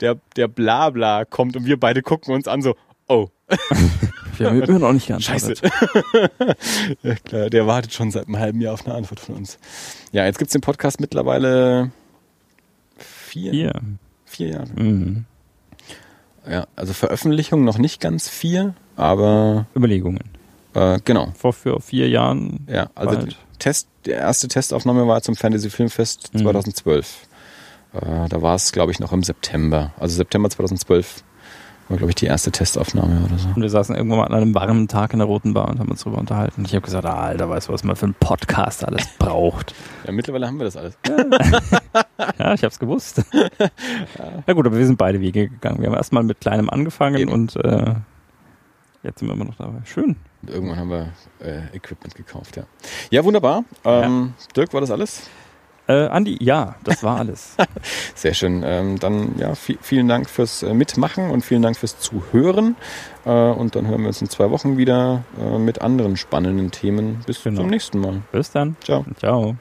der, der Blabla kommt und wir beide gucken uns an so, oh, Wir haben immer noch nicht geantwortet. Scheiße. ja, klar, der wartet schon seit einem halben Jahr auf eine Antwort von uns. Ja, jetzt gibt's den Podcast mittlerweile vier, Hier. vier Jahre. Mhm. Ja, also Veröffentlichung noch nicht ganz vier, aber Überlegungen. äh, genau. Vor für vier Jahren. Ja, also Bald. die Test, die erste Testaufnahme war zum Fantasy Filmfest Mhm. 2012. Äh, da war es, glaube ich, noch im September. Also September 2012 war, glaube ich, die erste Testaufnahme oder so. Und wir saßen irgendwann mal an einem warmen Tag in der Roten Bar und haben uns darüber unterhalten. Ich habe gesagt, ah, Alter, weißt du, was man für einen Podcast alles braucht. Ja, mittlerweile haben wir das alles. Ja, ich hab's gewusst. ja gut, aber wir sind beide Wege gegangen. Wir haben erstmal mit kleinem angefangen Eben. und äh, jetzt sind wir immer noch dabei. Schön. Und irgendwann haben wir äh, Equipment gekauft, ja. Ja, wunderbar. Ähm, Dirk, war das alles? Äh, Andi, ja, das war alles. Sehr schön. Ähm, dann ja, vi- vielen Dank fürs äh, Mitmachen und vielen Dank fürs Zuhören. Äh, und dann hören wir uns in zwei Wochen wieder äh, mit anderen spannenden Themen. Bis Genau. zum nächsten Mal. Bis dann. Ciao. Ciao.